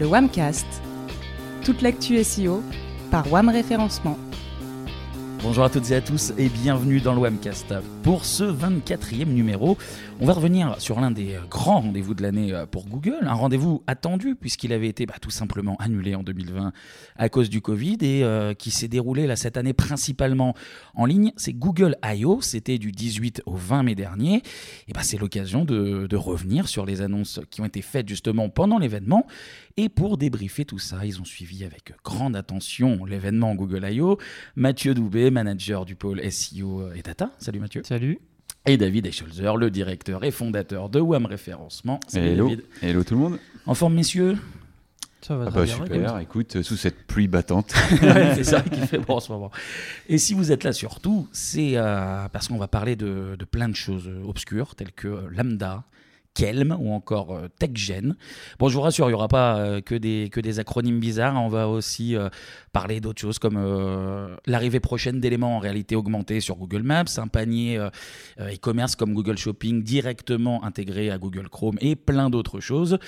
le WAMcast. Toute l'actu SEO par WAM Référencement. Bonjour à toutes et à tous et bienvenue dans le Webcast. Pour ce 24e numéro, on va revenir sur l'un des grands rendez-vous de l'année euh, pour Google, un rendez-vous attendu puisqu'il avait été bah, tout simplement annulé en 2020 à cause du Covid et euh, qui s'est déroulé là, cette année principalement en ligne. C'est Google I.O., c'était du 18 au 20 mai dernier. Et bah, c'est l'occasion de revenir sur les annonces qui ont été faites justement pendant l'événement. Et pour débriefer tout ça, ils ont suivi avec grande attention l'événement Google I.O. Mathieu Doubé, manager du pôle SEO et Data. Salut Mathieu. Salut. Et David Escholzer, le directeur et fondateur de WAM Référencement. Salut Hello. David. Hello tout le monde. En forme, messieurs? Ça va Ah très bah bien. super, écoute, sous cette pluie battante. Ouais, C'est ça qui fait bon en ce moment. Et si vous êtes là surtout, c'est euh, parce qu'on va parler de, de plein de choses euh, obscures, telles que euh, Lambda, Kelm ou encore euh, TechGen. Bon, je vous rassure, il n'y aura pas euh, que, des, acronymes bizarres. On va aussi euh, parler d'autres choses comme l'arrivée prochaine d'éléments en réalité augmentée sur Google Maps, un panier e-commerce comme Google Shopping directement intégré à Google Chrome et plein d'autres choses.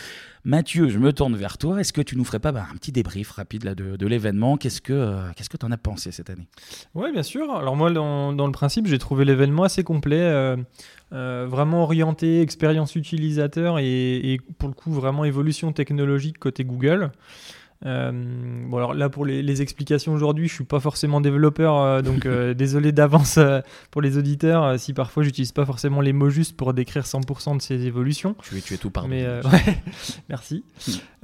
Mathieu, je me tourne vers toi. Est-ce que tu nous ferais pas bah, un petit débrief rapide là, de, l'événement? Qu'est-ce que euh, que tu en as pensé cette année? Oui, bien sûr. Alors moi, dans, dans le principe, j'ai trouvé l'événement assez complet, euh, euh, vraiment orienté expérience utilisateur et, et pour le coup vraiment évolution technologique côté Google. Euh, bon alors là pour les, les explications aujourd'hui, je suis pas forcément développeur, euh, donc euh, désolé d'avance pour les auditeurs si parfois j'utilise pas forcément les mots justes pour décrire 100% de ces évolutions. Tu es, tu es tout pardon. Mais ouais, merci.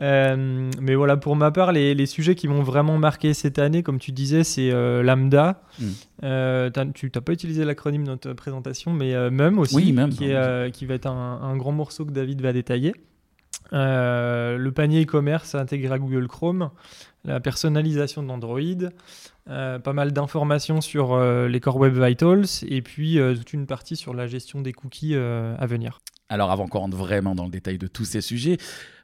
Mais voilà, pour ma part, les, les sujets qui m'ont vraiment marqué cette année, comme tu disais, c'est Lambda. Mm. Euh, t'as- tu n'as pas utilisé l'acronyme dans ta présentation, mais MEM aussi, Oui, qui, est, pardon. qui va être un, un grand morceau que David va détailler. Euh, le panier e-commerce intégré à Google Chrome, la personnalisation d'Android, euh, pas mal d'informations sur euh, les Core Web Vitals, et puis euh, toute une partie sur la gestion des cookies euh, à venir. Alors avant qu'on rentre vraiment dans le détail de tous ces sujets,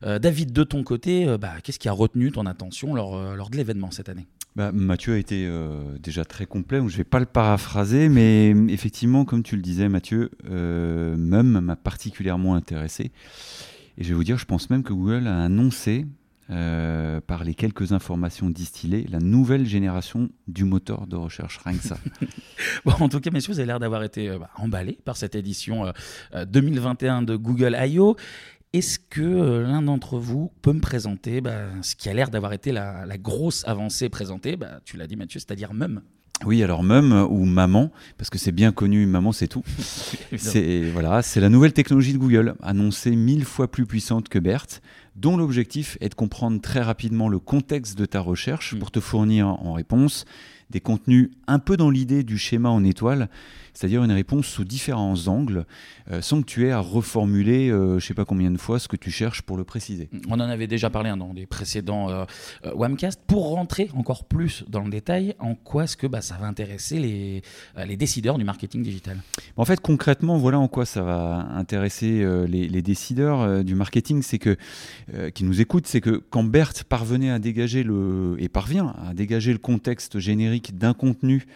euh, David, de ton côté, euh, bah, qu'est-ce qui a retenu ton attention lors, euh, lors de l'événement cette année? Bah, Mathieu a été euh, déjà très complet, donc je vais pas le paraphraser, mais effectivement, comme tu le disais, Mathieu, euh, MEM m'a particulièrement intéressé. Et je vais vous dire, je pense même que Google a annoncé, euh, par les quelques informations distillées, la nouvelle génération du moteur de recherche, rien ça. En tout cas, messieurs, vous avez l'air d'avoir été euh, bah, emballés par cette édition euh, euh, 2021 de Google I.O. Est-ce que euh, l'un d'entre vous peut me présenter bah, ce qui a l'air d'avoir été la, grosse avancée présentée? Bah, Tu l'as dit, Mathieu, c'est-à-dire MEM. Oui, alors MEM ou maman, parce que c'est bien connu, maman c'est tout. C'est voilà, c'est la nouvelle technologie de Google, annoncée mille fois plus puissante que BERT, dont l'objectif est de comprendre très rapidement le contexte de ta recherche Mm. pour te fournir en réponse des contenus un peu dans l'idée du schéma en étoile, c'est-à-dire une réponse sous différents angles, euh, sans que tu aies à reformuler, euh, je sais pas combien de fois, ce que tu cherches pour le préciser. On en avait déjà parlé hein, dans les précédents euh, euh, Wamcast. Pour rentrer encore plus dans le détail, en quoi est-ce que bah, ça va intéresser les, euh, les décideurs du marketing digital? En fait, concrètement, voilà en quoi ça va intéresser euh, les, les décideurs du marketing, c'est que qui nous écoutent, c'est que quand Bert parvenait à dégager le et parvient à dégager le contexte générique d'un contenu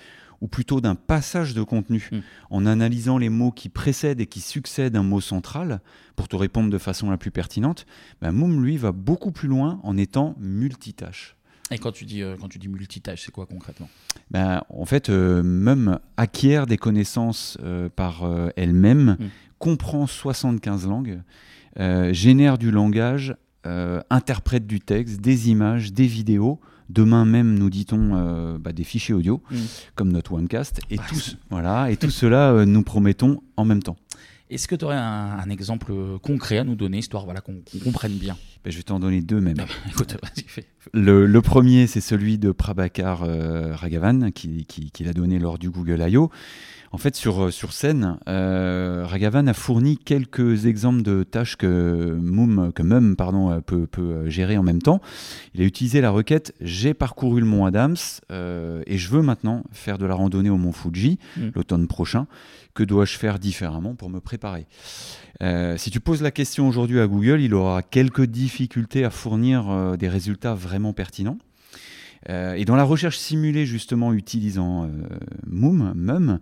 ou plutôt d'un passage de contenu, Mm. en analysant les mots qui précèdent et qui succèdent un mot central pour te répondre de façon la plus pertinente, ben Moom lui va beaucoup plus loin en étant multitâche. Et quand tu dis, euh, quand tu dis multitâche, c'est quoi concrètement? Ben, en fait, euh, Mum acquiert des connaissances euh, par elle-même, Mm. comprend 75 langues, génère du langage, interprète du texte, des images, des vidéos. Demain même, nous dit-on, euh, bah, des fichiers audio, Mm. comme notre OneCast. Et, Ah, ce- voilà, et tout cela, euh, nous promettons en même temps. Est-ce que tu aurais un, un exemple concret à nous donner, histoire voilà, qu'on comprenne bien? Ben, je vais t'en donner deux même. Ah bah, Écoute, vas-y, fais. Le, le premier, c'est celui de Prabhakar euh, Raghavan, qui, qui, qui l'a donné lors du Google I.O. En fait, sur, euh, sur scène, euh, Raghavan a fourni quelques exemples de tâches que Mum, que Mum pardon, euh, peut, peut gérer en même temps. Il a utilisé la requête J'ai parcouru le mont Adams euh, et je veux maintenant faire de la randonnée au mont Fuji Mm. l'automne prochain. Que dois-je faire différemment pour me préparer? Euh, Si tu poses la question aujourd'hui à Google, il aura quelques difficultés à fournir des résultats vraiment pertinents. Euh, et dans la recherche simulée, justement, utilisant euh, Mum,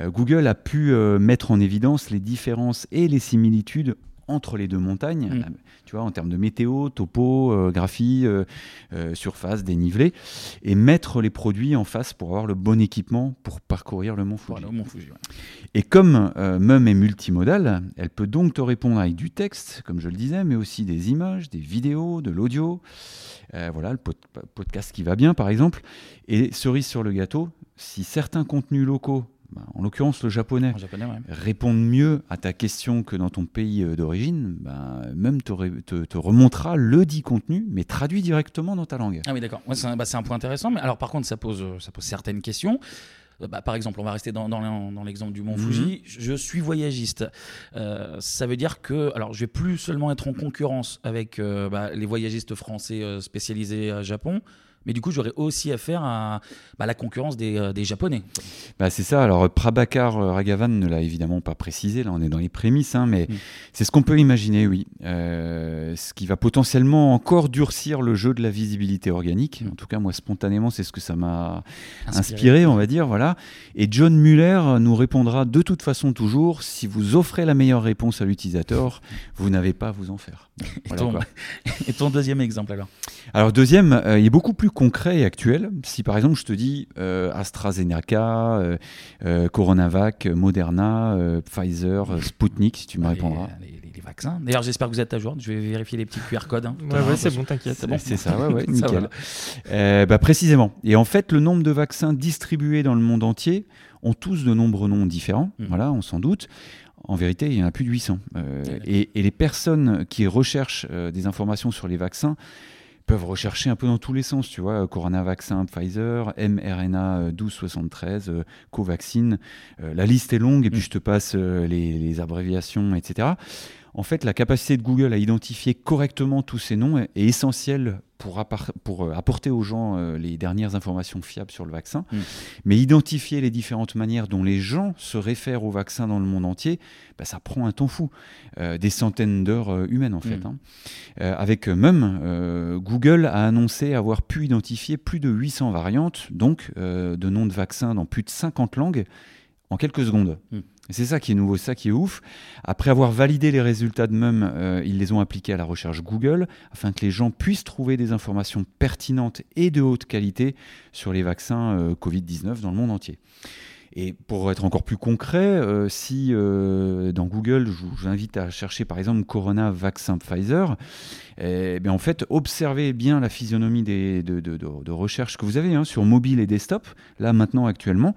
euh, Google a pu mettre en évidence les différences et les similitudes entre les deux montagnes, Mm. euh, tu vois, en termes de météo, topographie, euh, euh, surface, dénivelé, et mettre les produits en face pour avoir le bon équipement pour parcourir le mont Fuji. Voilà, au Mont Fuji, ouais. Et comme euh, Mum est multimodale, elle peut donc te répondre avec du texte, comme je le disais, mais aussi des images, des vidéos, de l'audio. Euh, voilà, le pod- podcast qui va bien, par exemple. Et cerise sur le gâteau, si certains contenus locaux, bah, en l'occurrence le japonais, japonais, ouais. répondent mieux à ta question que dans ton pays euh, d'origine, bah, Mum te, ré- te- te remontera le dit contenu, mais traduit directement dans ta langue. Ah oui, d'accord. Ouais, c'est un, bah, c'est un point intéressant. Mais alors, par contre, ça pose, euh, ça pose certaines questions. Euh, bah, par exemple, on va rester dans, dans l'en- dans l'exemple du Mont Mhm. Fuji. Je, je suis voyagiste. Euh, ça veut dire que, alors, je vais plus seulement être en concurrence avec euh, bah, les voyagistes français euh, spécialisés à Japon, mais du coup, j'aurais aussi affaire à bah, la concurrence des, euh, des Japonais. Bah, c'est ça. Alors, Prabhakar euh, Raghavan ne l'a évidemment pas précisé. Là, on est dans les prémices, hein, mais Mm. c'est ce qu'on peut imaginer, oui. Euh, ce qui va potentiellement encore durcir le jeu de la visibilité organique. Mm. En tout cas, moi, spontanément, c'est ce que ça m'a inspiré, on va dire, voilà. Et John Muller nous répondra de toute façon toujours si vous offrez la meilleure réponse à l'utilisateur, vous n'avez pas à vous en faire. Et, ton, quoi. et ton deuxième exemple, alors? Alors deuxième, euh, il est beaucoup plus concret et actuel. Si par exemple je te dis euh, AstraZeneca, euh, euh, Coronavac, Moderna, euh, Pfizer, Sputnik, si tu me répondras. les- les- les vaccins. D'ailleurs, j'espère que vous êtes à jour. Je vais vérifier les petits QR codes. hein. Ouais, ouais, c'est bon, t'inquiète. C'est bon. C'est ça, ouais, ouais, nickel. Euh, bah, précisément. Et en fait, le nombre de vaccins distribués dans le monde entier ont tous de nombreux noms différents. Mm. Voilà, on s'en doute. En vérité, il y en a plus de 800. Euh, Ouais. et, et les personnes qui recherchent euh, des informations sur les vaccins peuvent rechercher un peu dans tous les sens, tu vois, Corona vaccin Pfizer, mRNA euh, 1273, euh, Covaxin, euh, la liste est longue et puis Mm. je te passe euh, les, les abréviations, etc. En fait, la capacité de Google à identifier correctement tous ces noms est, essentielle pour, euh, apporter aux gens euh, les dernières informations fiables sur le vaccin. Mm. Mais identifier les différentes manières dont les gens se réfèrent au vaccin dans le monde entier, bah, ça prend un temps fou, Euh, des centaines d'heures humaines en fait. Mm. hein. Euh, avec Mum, euh, Google a annoncé avoir pu identifier plus de 800 variantes, donc de noms de vaccins dans plus de 50 langues, en quelques secondes. Mm. C'est ça qui est nouveau, ça qui est ouf. Après avoir validé les résultats de Mum, euh, ils les ont appliqués à la recherche Google afin que les gens puissent trouver des informations pertinentes et de haute qualité sur les vaccins euh, Covid-19 dans le monde entier. Et pour être encore plus concret, euh, si dans Google, je vous invite à chercher par exemple Corona vaccin Pfizer, eh bien en fait, observez bien la physionomie des, de, de, de- de recherche que vous avez hein, sur mobile et desktop, là maintenant actuellement.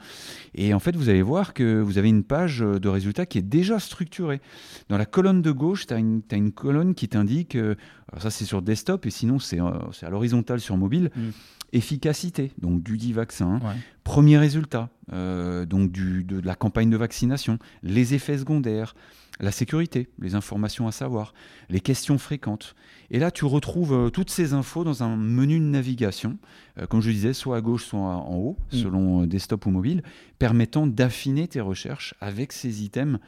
Et en fait, vous allez voir que vous avez une page de résultats qui est déjà structurée. Dans la colonne de gauche, tu as, une t'as une colonne qui t'indique, euh, ça c'est sur desktop, et sinon c'est euh, à l'horizontale sur mobile, Mm. efficacité, donc du dit vaccin. Ouais. Premier résultat, euh, donc du, de, de la campagne de vaccination, les effets secondaires, la sécurité, les informations à savoir, les questions fréquentes. Et là, tu retrouves euh, toutes ces infos dans un menu de navigation, euh, comme je disais, soit à gauche, soit en haut, Mm. selon euh, desktop ou mobile, permettant d'affiner tes recherches avec ces items.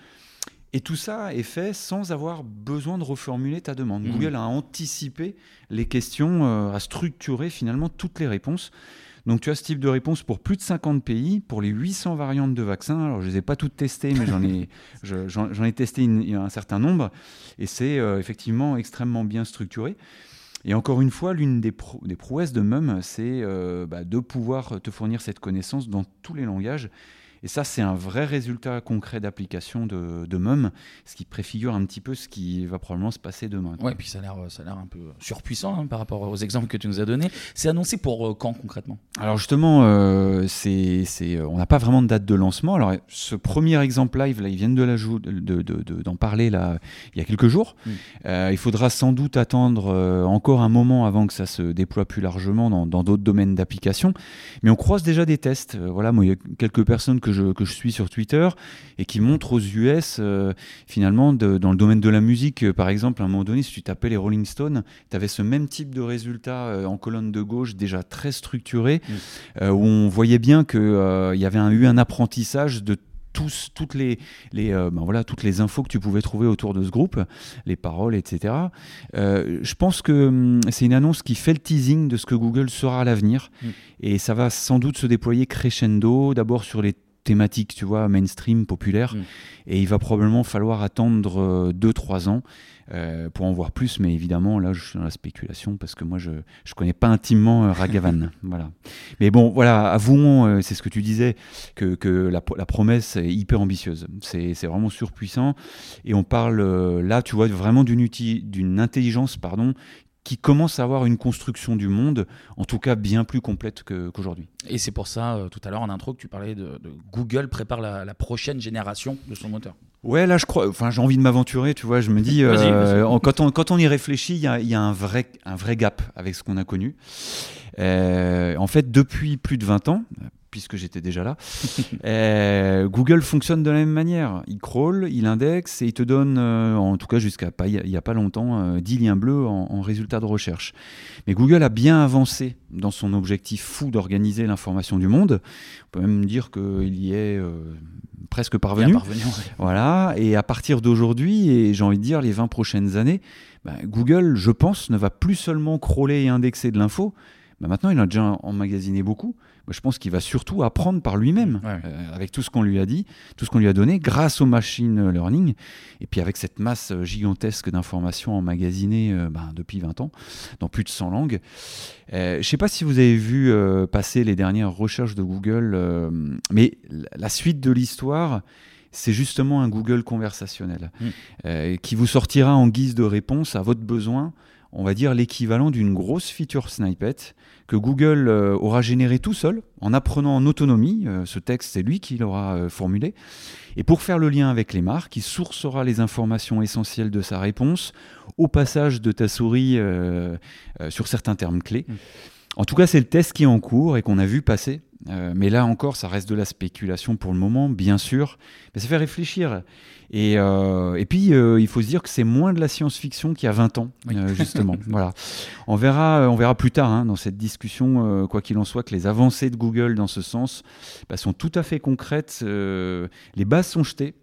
Et tout ça est fait sans avoir besoin de reformuler ta demande. Mhm. Google a anticipé les questions, a structuré finalement toutes les réponses. Donc tu as ce type de réponse pour plus de 50 pays, pour les 800 variantes de vaccins. Alors je ne les ai pas toutes testées, mais j'en ai, j'en ai testé une- un certain nombre. Et c'est euh, effectivement extrêmement bien structuré. Et encore une fois, l'une des, pro- des prouesses de Mum, c'est euh, bah, de pouvoir te fournir cette connaissance dans tous les langages. Et ça, c'est un vrai résultat concret d'application de, de Mum, ce qui préfigure un petit peu ce qui va probablement se passer demain. Ouais, puis ça a l'air, un peu surpuissant hein, par rapport aux exemples que tu nous as donnés. C'est annoncé pour euh, quand concrètement? Alors justement, euh, c'est, c'est, on n'a pas vraiment de date de lancement. Alors ce premier exemple live, là, ils viennent de l'ajou- de, de- de- d'en parler là, il y a quelques jours. Mm. Euh, il faudra sans doute attendre euh, encore un moment avant que ça se déploie plus largement dans, d'autres domaines d'application. Mais on croise déjà des tests. Euh, voilà, moi, il y a quelques personnes que je, que je suis sur Twitter et qui montrent aux US, euh, finalement, de- dans le domaine de la musique, euh, par exemple, à un moment donné, si tu tapais les Rolling Stones, tu avais ce même type de résultat euh, en colonne de gauche, déjà très structuré, où on voyait bien qu'il y avait un- eu un apprentissage de tous, toutes, les, les, euh, ben voilà, toutes les infos que tu pouvais trouver autour de ce groupe, les paroles, etc. Euh, je pense que hum, c'est une annonce qui fait le teasing de ce que Google sera à l'avenir. Mm. Et ça va sans doute se déployer crescendo, d'abord sur les thématique, tu vois, mainstream, populaire. Mm. Et il va probablement falloir attendre 2-3 ans euh, pour en voir plus. Mais évidemment, là, je suis dans la spéculation parce que moi, je ne connais pas intimement euh, Ragavan. voilà. Mais bon, voilà, avouons, euh, c'est ce que tu disais, que, que la, la, promesse est hyper ambitieuse. C'est vraiment surpuissant. Et on parle là, tu vois, vraiment d'une intelligence pardon, qui commence à avoir une construction du monde, en tout cas bien plus complète qu'aujourd'hui. Et c'est pour ça, euh, tout à l'heure en intro, que tu parlais de, Google prépare la, prochaine génération de son moteur. Ouais, là, je crois. Enfin, j'ai envie de m'aventurer, tu vois. Je me dis, euh, quand, on, quand on y réfléchit, il y a, y a, un, vrai, un vrai gap avec ce qu'on a connu. Euh, en fait, depuis plus de 20 ans, puisque j'étais déjà là. Euh, Google fonctionne de la même manière. Il crawl, il indexe et il te donne, euh, en tout cas jusqu'à il n'y a pas longtemps, 10 euh, liens bleus en, en résultat de recherche. Mais Google a bien avancé dans son objectif fou d'organiser l'information du monde. On peut même dire qu'il y est presque parvenu. Voilà. Et à partir d'aujourd'hui, et j'ai envie de dire les 20 prochaines années, bah, Google, je pense, ne va plus seulement crawler et indexer de l'info. Bah, maintenant, il a déjà emmagasiné beaucoup je pense qu'il va surtout apprendre par lui-même, euh, avec tout ce qu'on lui a dit, tout ce qu'on lui a donné, grâce au machine learning, et puis avec cette masse gigantesque d'informations emmagasinées euh, ben, depuis 20 ans, dans plus de 100 langues. Euh, je ne sais pas si vous avez vu passer les dernières recherches de Google, mais la suite de l'histoire, c'est justement un Google conversationnel, mm. qui vous sortira en guise de réponse à votre besoin on va dire l'équivalent d'une grosse feature snippet que Google euh, aura généré tout seul en apprenant en autonomie. Euh, ce texte, c'est lui qui l'aura euh, formulé. Et pour faire le lien avec les marques, il sourcera les informations essentielles de sa réponse au passage de ta souris sur certains termes clés. Mmh. En tout cas, c'est le test qui est en cours et qu'on a vu passer. Mais là encore, ça reste de la spéculation pour le moment, bien sûr. Mais ça fait réfléchir. Et, euh, et puis, euh, il faut se dire que c'est moins de la science-fiction qu'il y a 20 ans, euh, justement. voilà. On verra, on verra plus tard hein, dans cette discussion, quoi qu'il en soit, que les avancées de Google dans ce sens bah, sont tout à fait concrètes. les bases sont jetées.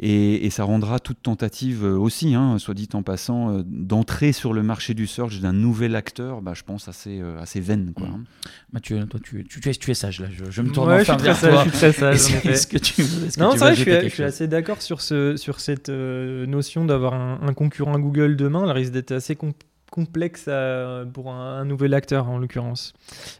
Et, ça rendra toute tentative euh, aussi, hein, soit dit en passant, euh, d'entrer sur le marché du search d'un nouvel acteur, bah, je pense assez, euh, assez vaine. Quoi, hein. Mathieu, toi, tu, tu, es, tu es sage là. Je, me tourne enfin vers toi. Je suis très sage. Est-ce que tu, est non, c'est vrai, je suis, je suis, assez d'accord sur, ce, sur cette notion d'avoir un, un, concurrent Google demain. Elle risque d'être assez compliqué complexe pour un, nouvel acteur en l'occurrence.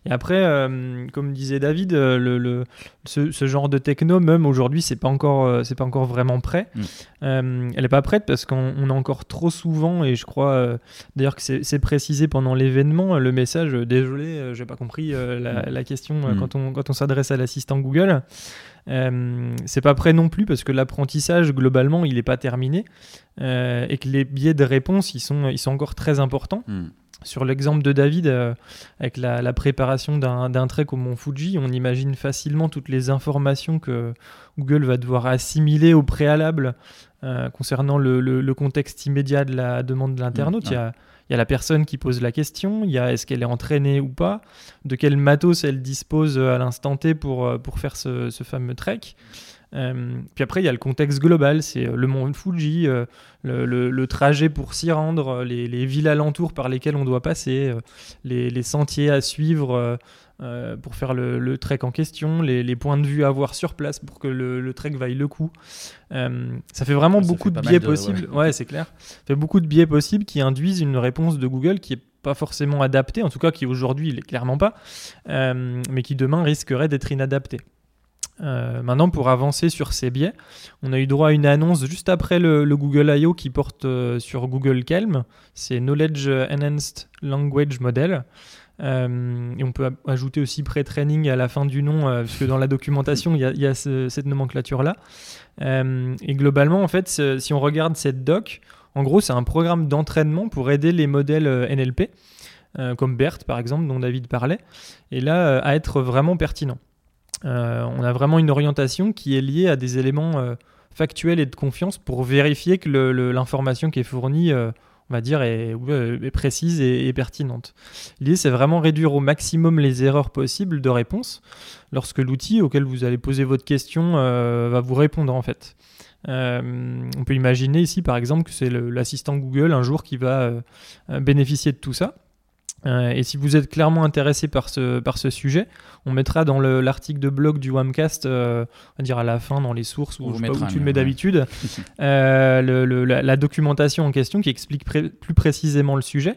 Et après, euh, comme disait David, euh, le, ce, genre de techno, même aujourd'hui, c'est pas encore, euh, c'est pas encore vraiment prêt. Mm. elle est pas prête parce qu'on a encore trop souvent, et je crois d'ailleurs que c'est précisé pendant l'événement, le message désolé, j'ai pas compris la, mm. question mm. quand on quand on s'adresse à l'assistant Google. Euh, c'est pas prêt non plus parce que l'apprentissage globalement il n'est pas terminé euh, et que les biais de réponse ils sont, ils sont encore très importants. Hmm. Sur l'exemple de David, euh, avec la, préparation d'un trek au mont Fuji, on imagine facilement toutes les informations que Google va devoir assimiler au préalable concernant le, contexte immédiat de la demande de l'internaute. Il y a la personne qui pose la question, il y a est-ce qu'elle est entraînée ou pas, de quel matos elle dispose à l'instant T pour, euh, faire ce, fameux trek. Euh, puis après, il y a le contexte global, c'est euh, le mont Fuji, le, trajet pour s'y rendre, les, villes alentours par lesquelles on doit passer, les, sentiers à suivre euh, pour faire le, trek en question, les, points de vue à voir sur place pour que le, trek vaille le coup. Euh, ça fait vraiment beaucoup de biais possibles. Ouais, c'est clair. Ça fait beaucoup de biais possibles qui induisent une réponse de Google qui est pas forcément adaptée, en tout cas qui aujourd'hui il est clairement pas, euh, mais qui demain risquerait d'être inadaptée. maintenant, pour avancer sur ces biais, on a eu droit à une annonce juste après le, le Google I.O. qui porte sur Google Calm. C'est Knowledge Enhanced Language Model. Euh, et on peut ajouter aussi pré-training à la fin du nom, euh, parce que dans la documentation, il y a, cette nomenclature-là. Euh, et globalement, en fait, si on regarde cette doc, en gros, c'est un programme d'entraînement pour aider les modèles NLP, comme BERT par exemple, dont David parlait, et là, à être vraiment pertinent. on a vraiment une orientation qui est liée à des éléments factuels et de confiance pour vérifier que l'information qui est fournie on va dire, est, précise et, pertinente. L'idée, c'est vraiment réduire au maximum les erreurs possibles de réponse lorsque l'outil auquel vous allez poser votre question euh, va vous répondre en fait. Euh, on peut imaginer ici, par exemple, que c'est l'assistant Google un jour qui va euh, bénéficier de tout ça. Euh, et si vous êtes clairement intéressé par ce, par ce sujet, on mettra dans l'article de blog du Wamcast, euh, on va dire à la fin, dans les sources, où, je sais pas où tu le mets d'habitude, euh, la, documentation en question qui explique plus précisément le sujet.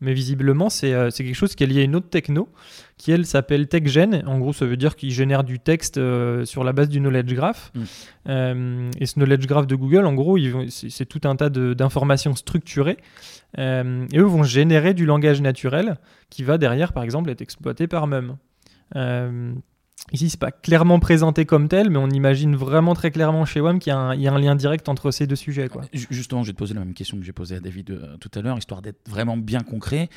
Mais visiblement, c'est quelque chose qui est lié à une autre techno qui, elle, s'appelle TechGen. En gros, ça veut dire qu'il génère du texte sur la base du knowledge graph. Mm. et ce knowledge graph de Google, en gros, c'est tout un tas d'informations structurées euh, et eux vont générer du langage naturel qui va derrière, par exemple, être exploité par MEM. Ici, c'est pas clairement présenté comme tel, mais on imagine vraiment très clairement chez WAM qu'il y, y, a un lien direct entre ces deux sujets. Quoi. Justement, je vais te poser la même question que j'ai posée à David euh, tout à l'heure, histoire d'être vraiment bien concret.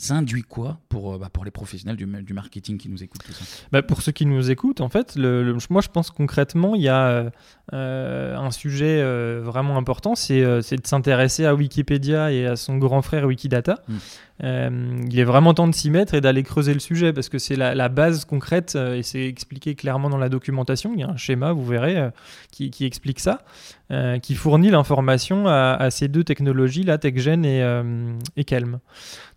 Ça induit quoi pour, euh, bah, pour les professionnels du, du, marketing qui nous écoutent tout ça bah, Pour ceux qui nous écoutent, en fait, le, moi je pense concrètement, il y a euh, un sujet euh, vraiment important, c'est de s'intéresser à Wikipédia et à son grand frère Wikidata. Hmm. il est vraiment temps de s'y mettre et d'aller creuser le sujet parce que c'est la, base concrète et c'est expliqué clairement dans la documentation. Il y a un schéma, vous verrez, qui, qui, explique ça, qui fournit l'information à, à, ces deux technologies, la TechGen et, et Kelm.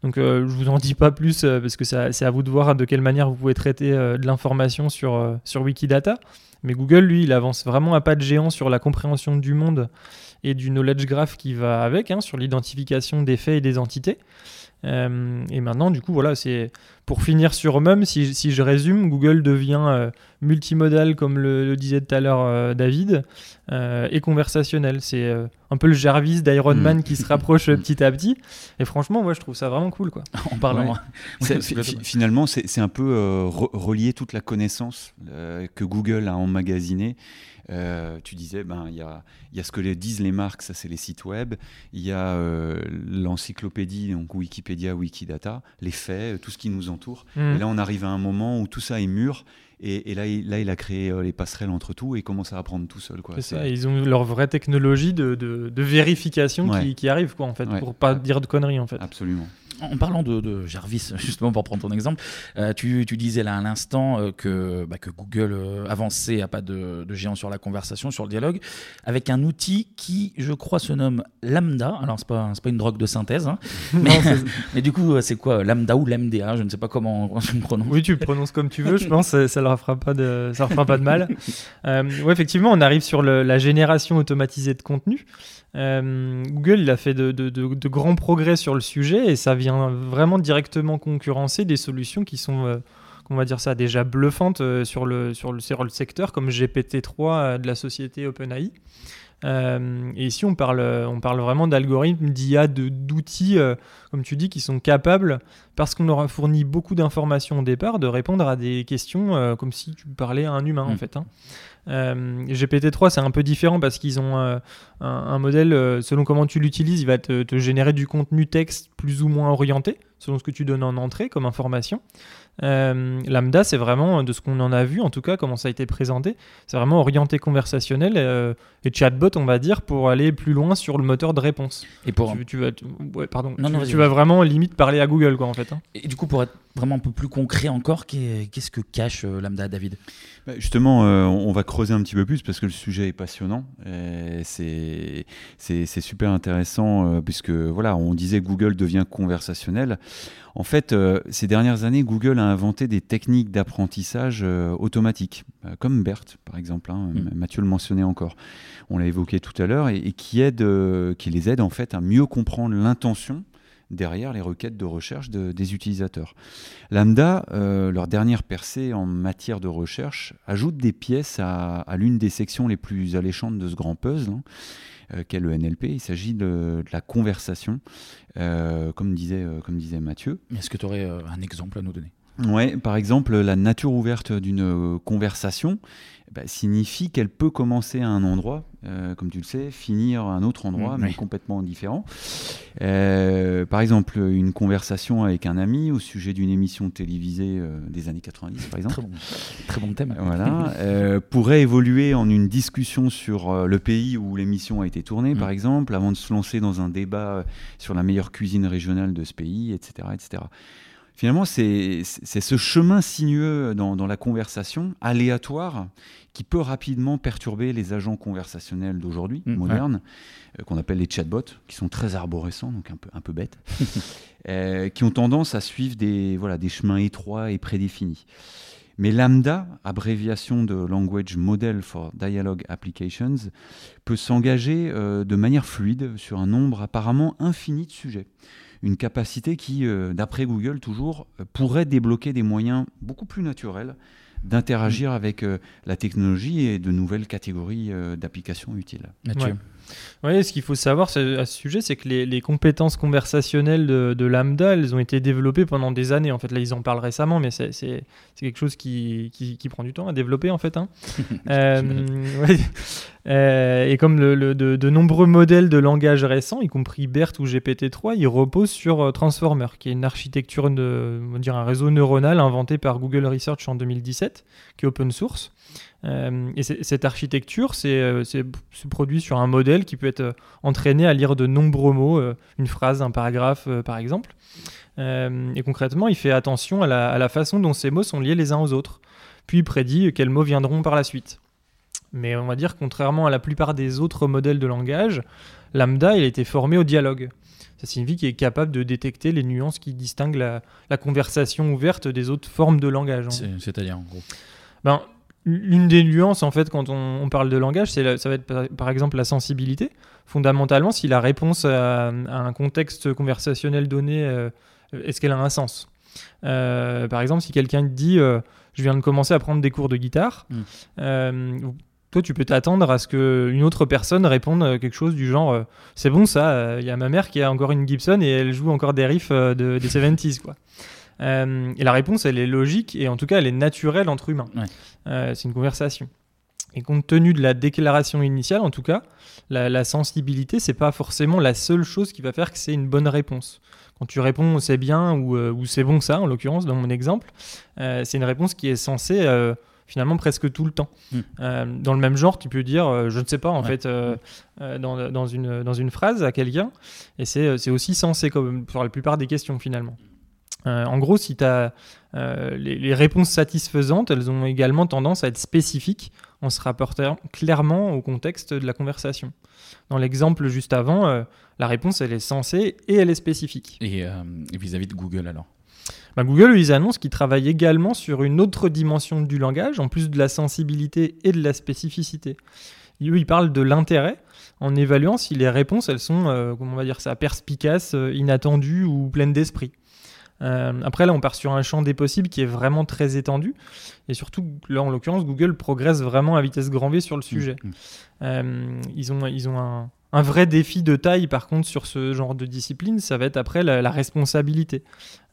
Donc euh, je vous en dis pas plus euh, parce que c'est à vous de voir de quelle manière vous pouvez traiter euh, de l'information sur, sur Wikidata. Mais Google, lui, il avance vraiment à pas de géant sur la compréhension du monde et du knowledge graph qui va avec, hein, sur l'identification des faits et des entités. Euh, et maintenant, du coup, voilà, c'est pour finir sur eux si, si, je résume, Google devient euh, multimodal, comme le, disait tout à l'heure euh, David, et conversationnel. C'est un peu le Jarvis d'Iron Man mm. qui se rapproche petit à petit. Et franchement, moi, je trouve ça vraiment cool. Quoi. en parlant. finalement, c'est un peu relier toute la connaissance que Google a emmagasinée euh, tu disais, ben il y a, y a, ce que les, disent les marques, ça c'est les sites web. Il y a euh, l'encyclopédie, donc Wikipédia, Wikidata, les faits, euh, tout ce qui nous entoure. Mhm. Et là, on arrive à un moment où tout ça est mûr. Et, là, il, là, il a créé les passerelles entre tout et commence à apprendre tout seul. C'est ça, ils ont leur vraie technologie de, de, vérification qui, qui, arrive, quoi, en fait, pour pas dire de conneries, en fait. Absolument en parlant de, Jarvis, justement pour prendre ton exemple, euh, tu, disais là à l'instant euh, que, bah, que Google euh, avançait à pas de, géant sur la conversation, sur le dialogue, avec un outil qui, je crois, se nomme Lambda. Alors, c'est pas, pas une drogue de synthèse, hein. mais, du coup, c'est quoi Lambda ou Lambda Je ne sais pas comment on le prononce. Oui, tu le prononces comme tu veux, je pense, ça ne leur fera pas de, ça leur fera pas de mal. ouais, effectivement, on arrive sur la génération automatisée de contenu. Euh, Google il a fait de, grands progrès sur le sujet et ça vient vraiment directement concurrencer des solutions qui sont, euh, on va dire ça, déjà bluffantes euh, sur, le, sur, le, sur le secteur, comme GPT-3 de la société OpenAI. Et ici, on parle, on parle vraiment d'algorithmes, d'IA, d'outils, comme tu dis, qui sont capables, parce qu'on aura fourni beaucoup d'informations au départ, de répondre à des questions comme si tu parlais à un humain, en mm. fait. Hein. Euh, GPT-3, c'est un peu différent parce qu'ils ont euh, un, modèle, euh, selon comment tu l'utilises, il va te, générer du contenu texte plus ou moins orienté, selon ce que tu donnes en entrée comme information. Lambda, c'est vraiment, de ce qu'on en a vu, en tout cas, comment ça a été présenté, c'est vraiment orienté conversationnel et chatbot, on va dire, pour aller plus loin sur le moteur de réponse. Et pour tu, vas, pardon, tu, vas vraiment limite parler à Google, quoi, en fait. Hein. Et du coup, pour être vraiment un peu plus concret encore, qu'est-ce que cache Lambda, David? Bah, Justement, on va creuser un petit peu plus parce que le sujet est passionnant. C'est super intéressant euh, puisque voilà, on disait Google devient conversationnel. En fait, euh, ces dernières années, Google a inventé des techniques d'apprentissage euh, automatique, comme BERT par exemple. Hein, mm. Mathieu le mentionnait encore. On l'a évoqué tout à l'heure et, qui, aide, qui les aide en fait à mieux comprendre l'intention derrière les requêtes de recherche des utilisateurs. Lambda, euh, leur dernière percée en matière de recherche, ajoute des pièces à, l'une des sections les plus alléchantes de ce grand puzzle. Hein, euh, qu'est le NLP. Il s'agit de, la conversation, euh, comme, disait, comme disait Mathieu. Est-ce que tu aurais un exemple à nous donner? Ouais, par exemple, la nature ouverte d'une conversation bah, signifie qu'elle peut commencer à un endroit, euh, comme tu le sais, finir à un autre endroit, mm, mais complètement différent. Euh, par exemple, une conversation avec un ami au sujet d'une émission télévisée euh, des années 90, par exemple. Très bon, thème. Voilà, pourrait évoluer en une discussion sur le pays où l'émission a été tournée, par mm. exemple, avant de se lancer dans un débat sur la meilleure cuisine régionale de ce pays, etc., etc finalement, c'est ce chemin sinueux dans, dans, la conversation, aléatoire, qui peut rapidement perturber les agents conversationnels d'aujourd'hui, mmh, modernes, euh, qu'on appelle les chatbots, qui sont très arborescents, donc un peu, un peu bêtes, euh, qui ont tendance à suivre des, voilà, des chemins étroits et prédéfinis. Mais Lambda, abréviation de Language Model for Dialogue Applications, peut s'engager euh, de manière fluide sur un nombre apparemment infini de sujets. Une capacité qui, d'après Google toujours, pourrait débloquer des moyens beaucoup plus naturels d'interagir avec la technologie et de nouvelles catégories d'applications utiles. Mathieu. Oui, ce qu'il faut savoir à ce sujet, c'est que les, compétences conversationnelles de, Lambda, elles ont été développées pendant des années. En fait, là, ils en parlent récemment, mais c'est quelque chose qui, qui, prend du temps à développer, en fait. Hein. euh, euh, et comme le, de, nombreux modèles de langage récents, y compris BERT ou GPT-3, ils reposent sur euh, Transformer, qui est une architecture, de, on va dire un réseau neuronal inventé par Google Research en 2017, qui est open source. Euh, et cette architecture, c'est se produit sur un modèle qui peut être euh, entraîné à lire de nombreux mots, euh, une phrase, un paragraphe par exemple. et concrètement, il fait attention à la, façon dont ces mots sont liés les uns aux autres, puis il prédit quels mots viendront par la suite. Mais on va dire, contrairement à la plupart des autres modèles de langage, Lambda, il a été formé au dialogue. Ça signifie qu'il est capable de détecter les nuances qui distinguent la, conversation ouverte des autres formes de langage. C'est-à-dire, en gros ben, L'une des nuances, en fait, quand on, parle de langage, c'est ça va être par, exemple la sensibilité. Fondamentalement, si la réponse à, un contexte conversationnel donné, euh, est-ce qu'elle a un sens? Euh, Par exemple, si quelqu'un te dit euh, Je viens de commencer à prendre des cours de guitare mm. toi, tu peux t'attendre à ce qu'une autre personne réponde quelque chose du genre C'est bon, ça, il y a ma mère qui a encore une Gibson et elle joue encore des riffs de, des 70s. Quoi. Euh, et la réponse, elle est logique et en tout cas, elle est naturelle entre humains. Euh, c'est une conversation. Et compte tenu de la déclaration initiale, en tout cas, la, sensibilité, c'est pas forcément la seule chose qui va faire que c'est une bonne réponse. Quand tu réponds c'est bien ou, euh, ou c'est bon ça, en l'occurrence, dans mon exemple, c'est une réponse qui est censée finalement presque tout le temps. Hmm. dans le même genre, tu peux dire je ne sais pas en fait dans, dans, une, dans une phrase à quelqu'un, et c'est aussi censé comme pour la plupart des questions finalement. Euh, en gros, si tu as euh, les, réponses satisfaisantes, elles ont également tendance à être spécifiques en se rapportant clairement au contexte de la conversation. Dans l'exemple juste avant, euh, la réponse, elle est censée et elle est spécifique. Et vis-à-vis de Google alors? Bah, Google, ils annoncent qu'ils travaillent également sur une autre dimension du langage, en plus de la sensibilité et de la spécificité. eux, ils parlent de l'intérêt en évaluant si les réponses, elles sont, comment on va dire ça, perspicaces, inattendues ou pleines d'esprit. Euh, après, là, on part sur un champ des possibles qui est vraiment très étendu. Et surtout, là, en l'occurrence, Google progresse vraiment à vitesse grand V sur le sujet. Mmh, mmh. Euh, ils ont, ils ont un, vrai défi de taille, par contre, sur ce genre de discipline, ça va être après la, responsabilité.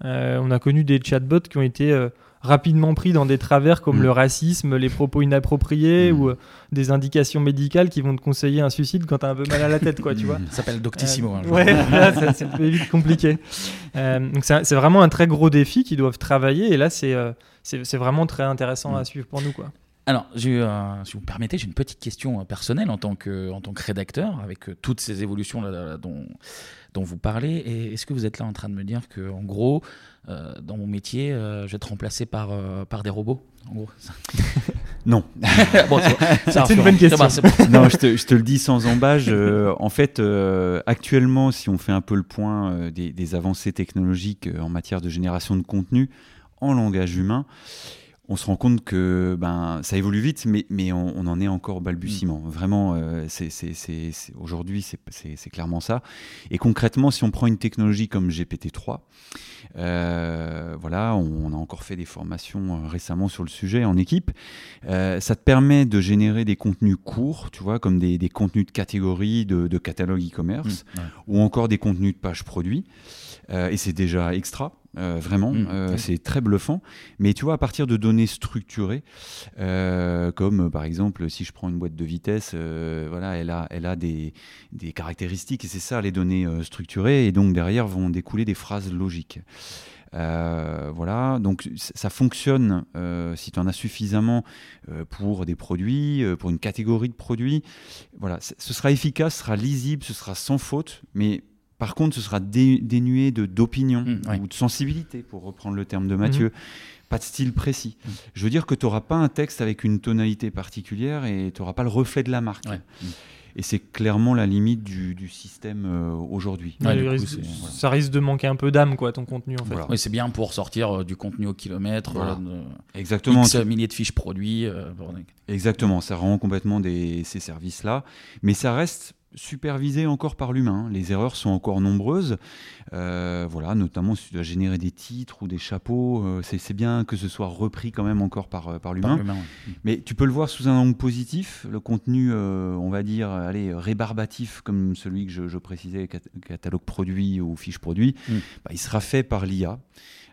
Euh, on a connu des chatbots qui ont été rapidement pris dans des travers comme mm. le racisme, les propos inappropriés mm. ou euh, des indications médicales qui vont te conseiller un suicide quand t'as un peu mal à la tête, quoi, tu vois. Ça s'appelle Doctissimo. Euh, ouais, c'est vite compliqué. Euh, donc c'est vraiment un très gros défi qu'ils doivent travailler et là c'est c'est vraiment très intéressant à mm. suivre pour nous, quoi. Alors, si vous permettez, j'ai une petite question personnelle en tant que, en tant que rédacteur, avec toutes ces évolutions là, dont, dont vous parlez. Et est-ce que vous êtes là en train de me dire que, en gros, euh, dans mon métier, euh, je vais être remplacé par, euh, par des robots en gros. Non. c'est une bonne question. non, je te, je te, le dis sans embâge. en fait, actuellement, si on fait un peu le point des, des, avancées technologiques en matière de génération de contenu en langage humain, on se rend compte que ben, ça évolue vite, mais, mais on, en est encore balbutiement. Mm. Vraiment, euh, c'est, aujourd'hui, c'est, clairement ça. Et concrètement, si on prend une technologie comme GPT-3, euh, voilà, on, a encore fait des formations euh, récemment sur le sujet en équipe. ça te permet de générer des contenus courts, tu vois, comme des, contenus de catégorie, de, catalogue e-commerce, mm. ou encore des contenus de pages produits. et c'est déjà extra. Euh, vraiment, mm. euh, c'est très bluffant. Mais tu vois, à partir de données structurées, euh, comme par exemple, si je prends une boîte de vitesse, voilà, elle a, elle a des, des caractéristiques, et c'est ça les données structurées, et donc derrière vont découler des phrases logiques. voilà, donc ça fonctionne si tu en as suffisamment pour des produits, pour une catégorie de produits. Voilà, ce sera efficace, ce sera lisible, ce sera sans faute, mais Par contre, ce sera dé- dénué de d'opinion Mm, ouais. ou de sensibilité, pour reprendre le terme de Mathieu. Pas de style précis. Mm. Je veux dire que tu n'auras pas un texte avec une tonalité particulière et tu n'auras pas le reflet de la marque. Ouais. Et c'est clairement la limite du, du système euh, aujourd'hui. Ouais, ça voilà. risque de manquer un peu d'âme, quoi, ton contenu, en fait. Voilà. Oui, c'est bien pour sortir euh, du contenu au kilomètre, Voilà. euh, de Exactement. X milliers de fiches produits. euh, pour- Exactement, ça rend complètement des, ces services-là, mais ça reste supervisé encore par l'humain. Les erreurs sont encore nombreuses, Euh, voilà, notamment si tu dois générer des titres ou des chapeaux, euh, c'est bien que ce soit repris quand même encore par, euh, par l'humain. ouais. Mais tu peux le voir sous un angle positif, le contenu, euh, on va dire, allez, rébarbatif, comme celui que je, je précisais, cat- catalogue produit ou fiche produit, Mm. bah, il sera fait par l'IA.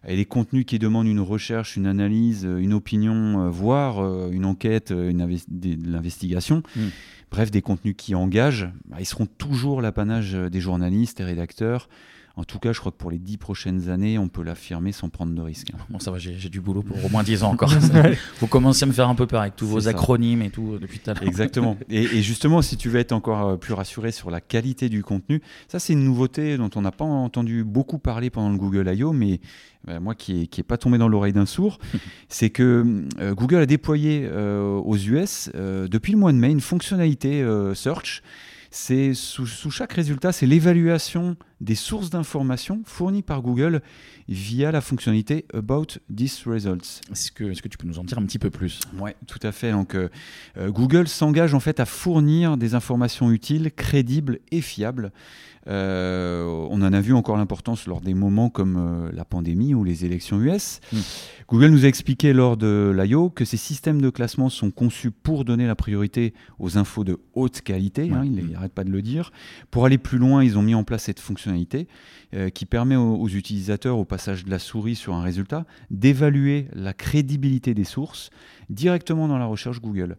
Et les contenus qui demandent une recherche, une analyse, une opinion, voire une enquête, une de l'investigation, Mm. Bref, des contenus qui engagent, bah, ils seront toujours l'apanage euh, des journalistes et rédacteurs. En tout cas, je crois que pour les dix prochaines années, on peut l'affirmer sans prendre de risques. Bon, ça va, j'ai du boulot pour au moins 10 ans encore. Vous commencez à me faire un peu peur avec tous vos ça. acronymes et tout euh, depuis tout à l'heure. Exactement. Et, et justement, si tu veux être encore euh, plus rassuré sur la qualité du contenu, ça c'est une nouveauté dont on n'a pas entendu beaucoup parler pendant le Google I.O., mais euh, moi qui est pas tombé dans l'oreille d'un sourd, c'est que euh, Google a déployé euh, aux US euh, depuis le mois de mai une fonctionnalité euh, Search. C'est sous, sous chaque résultat, c'est l'évaluation des sources d'informations fournies par Google via la fonctionnalité About These Results. Est-ce que, tu peux nous en dire un petit peu plus? Ouais, tout à fait. Donc, euh, euh, Google s'engage en fait à fournir des informations utiles, crédibles et fiables. Euh, on en a vu encore l'importance lors des moments comme euh, la pandémie ou les élections US. Mm. Google nous a expliqué lors de l'IO que ces systèmes de classement sont conçus pour donner la priorité aux infos de haute qualité. hein, n'arrête pas de le dire. Pour aller plus loin, ils ont mis en place cette fonctionnalité euh, qui permet aux, aux utilisateurs, au passage de la souris sur un résultat, d'évaluer la crédibilité des sources directement dans la recherche Google.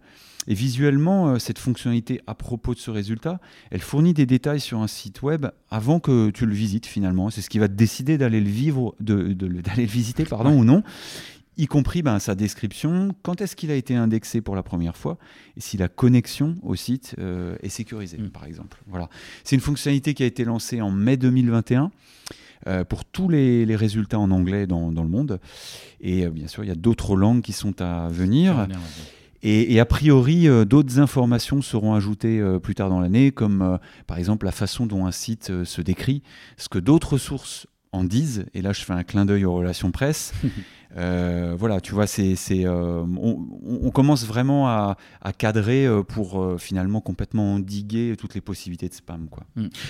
Et visuellement, euh, cette fonctionnalité à propos de ce résultat, elle fournit des détails sur un site web avant que tu le visites finalement. C'est ce qui va te décider d'aller le vivre, de, de le- d'aller le visiter, pardon, ou non. Y compris ben, sa description, quand est-ce qu'il a été indexé pour la première fois, et si la connexion au site euh, est sécurisée, Mm. par exemple. Voilà. C'est une fonctionnalité qui a été lancée en mai 2021 euh, pour tous les, les résultats en anglais dans, dans le monde. Et euh, bien sûr, il y a d'autres langues qui sont à venir. Et, a priori, euh, d'autres informations seront ajoutées euh, plus tard dans l'année, comme euh, par exemple la façon dont un site se décrit, ce que d'autres sources en disent. Et là, je fais un clin d'œil aux relations presse. Euh, voilà, tu vois, c'est, c'est, euh, on, commence vraiment à, à cadrer euh, pour euh, finalement complètement endiguer toutes les possibilités de spam. Quoi.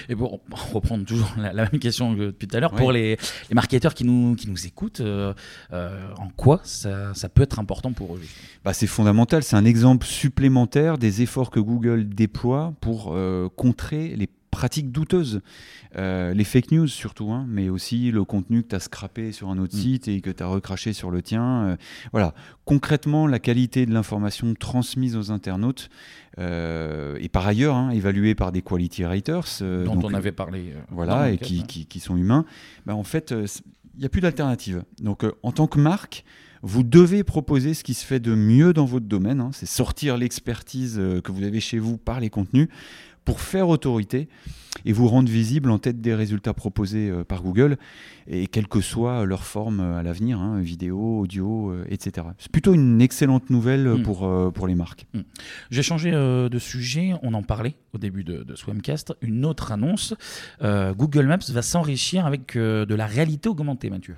Et pour reprendre toujours la, la même question que depuis tout à l'heure, pour les, les marketeurs qui nous, qui nous écoutent, en quoi ça, ça peut être important pour eux Bah, c'est fondamental, c'est un exemple supplémentaire des efforts que Google déploie pour contrer les pratiques douteuses, Euh, les fake news surtout, hein, mais aussi le contenu que tu as scrappé sur un autre Mm. site et que tu as recraché sur le tien. euh, voilà, concrètement, la qualité de l'information transmise aux internautes euh, est par ailleurs hein, évaluée par des quality writers. euh, dont donc, on avait parlé voilà, et qui, ouais. qui- qui sont humains, bah, en fait, il n'y a plus d'alternative. Donc, en tant que marque, vous devez proposer ce qui se fait de mieux dans votre domaine. hein. c'est sortir l'expertise euh, que vous avez chez vous par les contenus pour faire autorité et vous rendre visible en tête des résultats proposés euh, par Google, et quelle que soit leur forme euh, à l'avenir, hein, vidéo, audio, euh, etc. C'est plutôt une excellente nouvelle Mm. pour, pour les marques. J'ai changé euh, de sujet, on en parlait au début de, de Swamcast. Une autre annonce, euh, Google Maps va s'enrichir avec euh, de la réalité augmentée, Mathieu.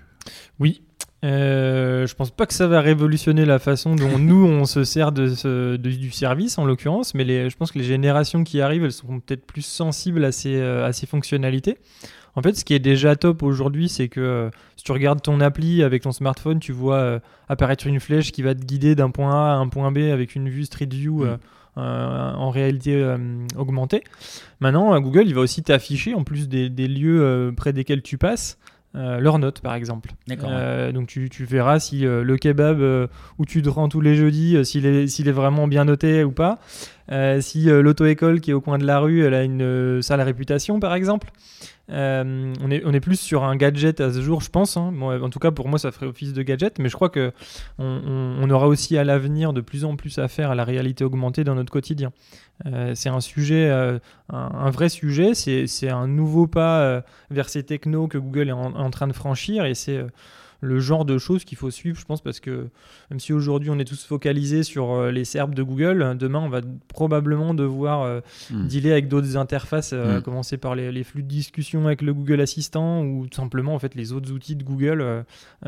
Oui. Euh, je pense pas que ça va révolutionner la façon dont nous on se sert de ce- de- du service en l'occurrence, mais les, je pense que les générations qui arrivent, elles seront peut-être plus sensibles à ces, euh, à ces fonctionnalités. En fait, ce qui est déjà top aujourd'hui, c'est que euh, si tu regardes ton appli avec ton smartphone, tu vois euh, apparaître une flèche qui va te guider d'un point A à un point B avec une vue Street View euh, en réalité euh, augmentée. Maintenant, Google, il va aussi t'afficher, en plus des, des lieux euh, près desquels tu passes, euh, leurs notes, par exemple. Euh, donc tu, tu verras si euh, le kebab euh, où tu te rends tous les jeudis, euh, s'il est, s'il est vraiment bien noté ou pas. si l'auto-école qui est au coin de la rue, elle a une sale réputation, par exemple. Euh, on, est, on est plus sur un gadget à ce jour, je pense. Hein. en tout cas, pour moi, ça ferait office de gadget. Mais je crois que on, aura aussi à l'avenir de plus en plus à faire à la réalité augmentée dans notre quotidien. Euh, c'est un sujet, euh, un, vrai sujet. C'est un nouveau pas vers ces technos que Google est en train de franchir. Et c'est le genre de choses qu'il faut suivre, je pense, parce que même si aujourd'hui on est tous focalisés sur euh, les SERP de Google, demain on va probablement devoir euh, hmm. dealer avec d'autres interfaces, euh, à hmm. commencer par les, flux de discussion avec le Google Assistant ou tout simplement en fait les autres outils de Google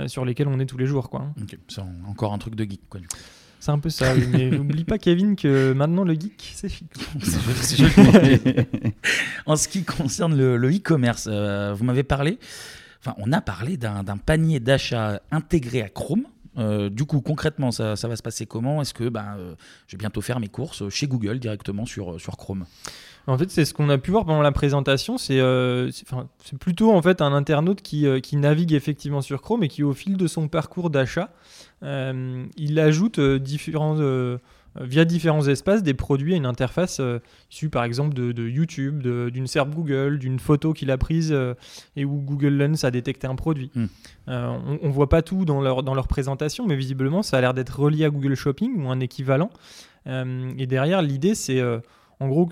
sur lesquels on est tous les jours. Quoi. C'est encore un truc de geek, quoi, C'est un peu ça, mais n'oublie pas, Kevin, que maintenant le geek, c'est chic. en ce qui concerne le e-commerce, vous m'avez parlé On a parlé d'un panier d'achat intégré à Chrome. Euh, du coup, concrètement, ça, va se passer comment? Est-ce que ben, euh, je vais bientôt faire mes courses chez Google directement sur, sur Chrome? En fait, c'est ce qu'on a pu voir pendant la présentation. C'est euh, plutôt en fait un internaute qui, qui, navigue effectivement sur Chrome et qui, au fil de son parcours d'achat, il ajoute différents euh, via différents espaces des produits à une interface euh, issue par exemple de, YouTube, d'une SERP Google, d'une photo qu'il a prise euh, et où Google Lens a détecté un produit. Hmm. on ne voit pas tout dans leur, dans leur présentation, mais visiblement ça a l'air d'être relié à Google Shopping ou un équivalent. et derrière, l'idée c'est en gros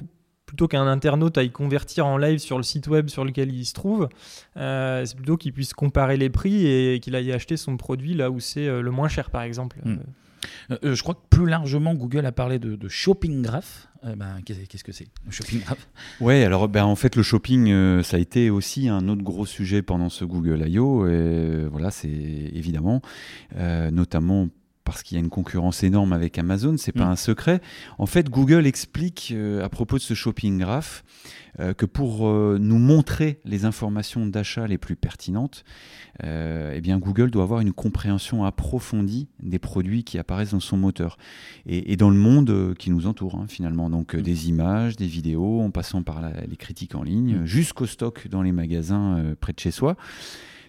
plutôt qu'un internaute aille convertir en live sur le site web sur lequel il se trouve, c'est plutôt qu'il puisse comparer les prix et qu'il aille acheter son produit là où c'est le moins cher, par exemple. Hmm. Euh, euh, je crois que plus largement, Google a parlé de, shopping graph. Euh, ben, qu'est-ce que c'est le shopping graph? Ouais, alors ben, en fait, le shopping, ça a été aussi un autre gros sujet pendant ce Google I.O. Voilà, c'est évidemment, notamment parce qu'il y a une concurrence énorme avec Amazon, c'est pas mm. un secret. En fait, Google explique à propos de ce shopping graph euh, que pour euh, nous montrer les informations d'achat les plus pertinentes, euh, eh bien Google doit avoir une compréhension approfondie des produits qui apparaissent dans son moteur et, dans le monde qui nous entoure hein, finalement. Donc mm. des images, des vidéos, en passant par les critiques en ligne, mm. jusqu'au stock dans les magasins près de chez soi.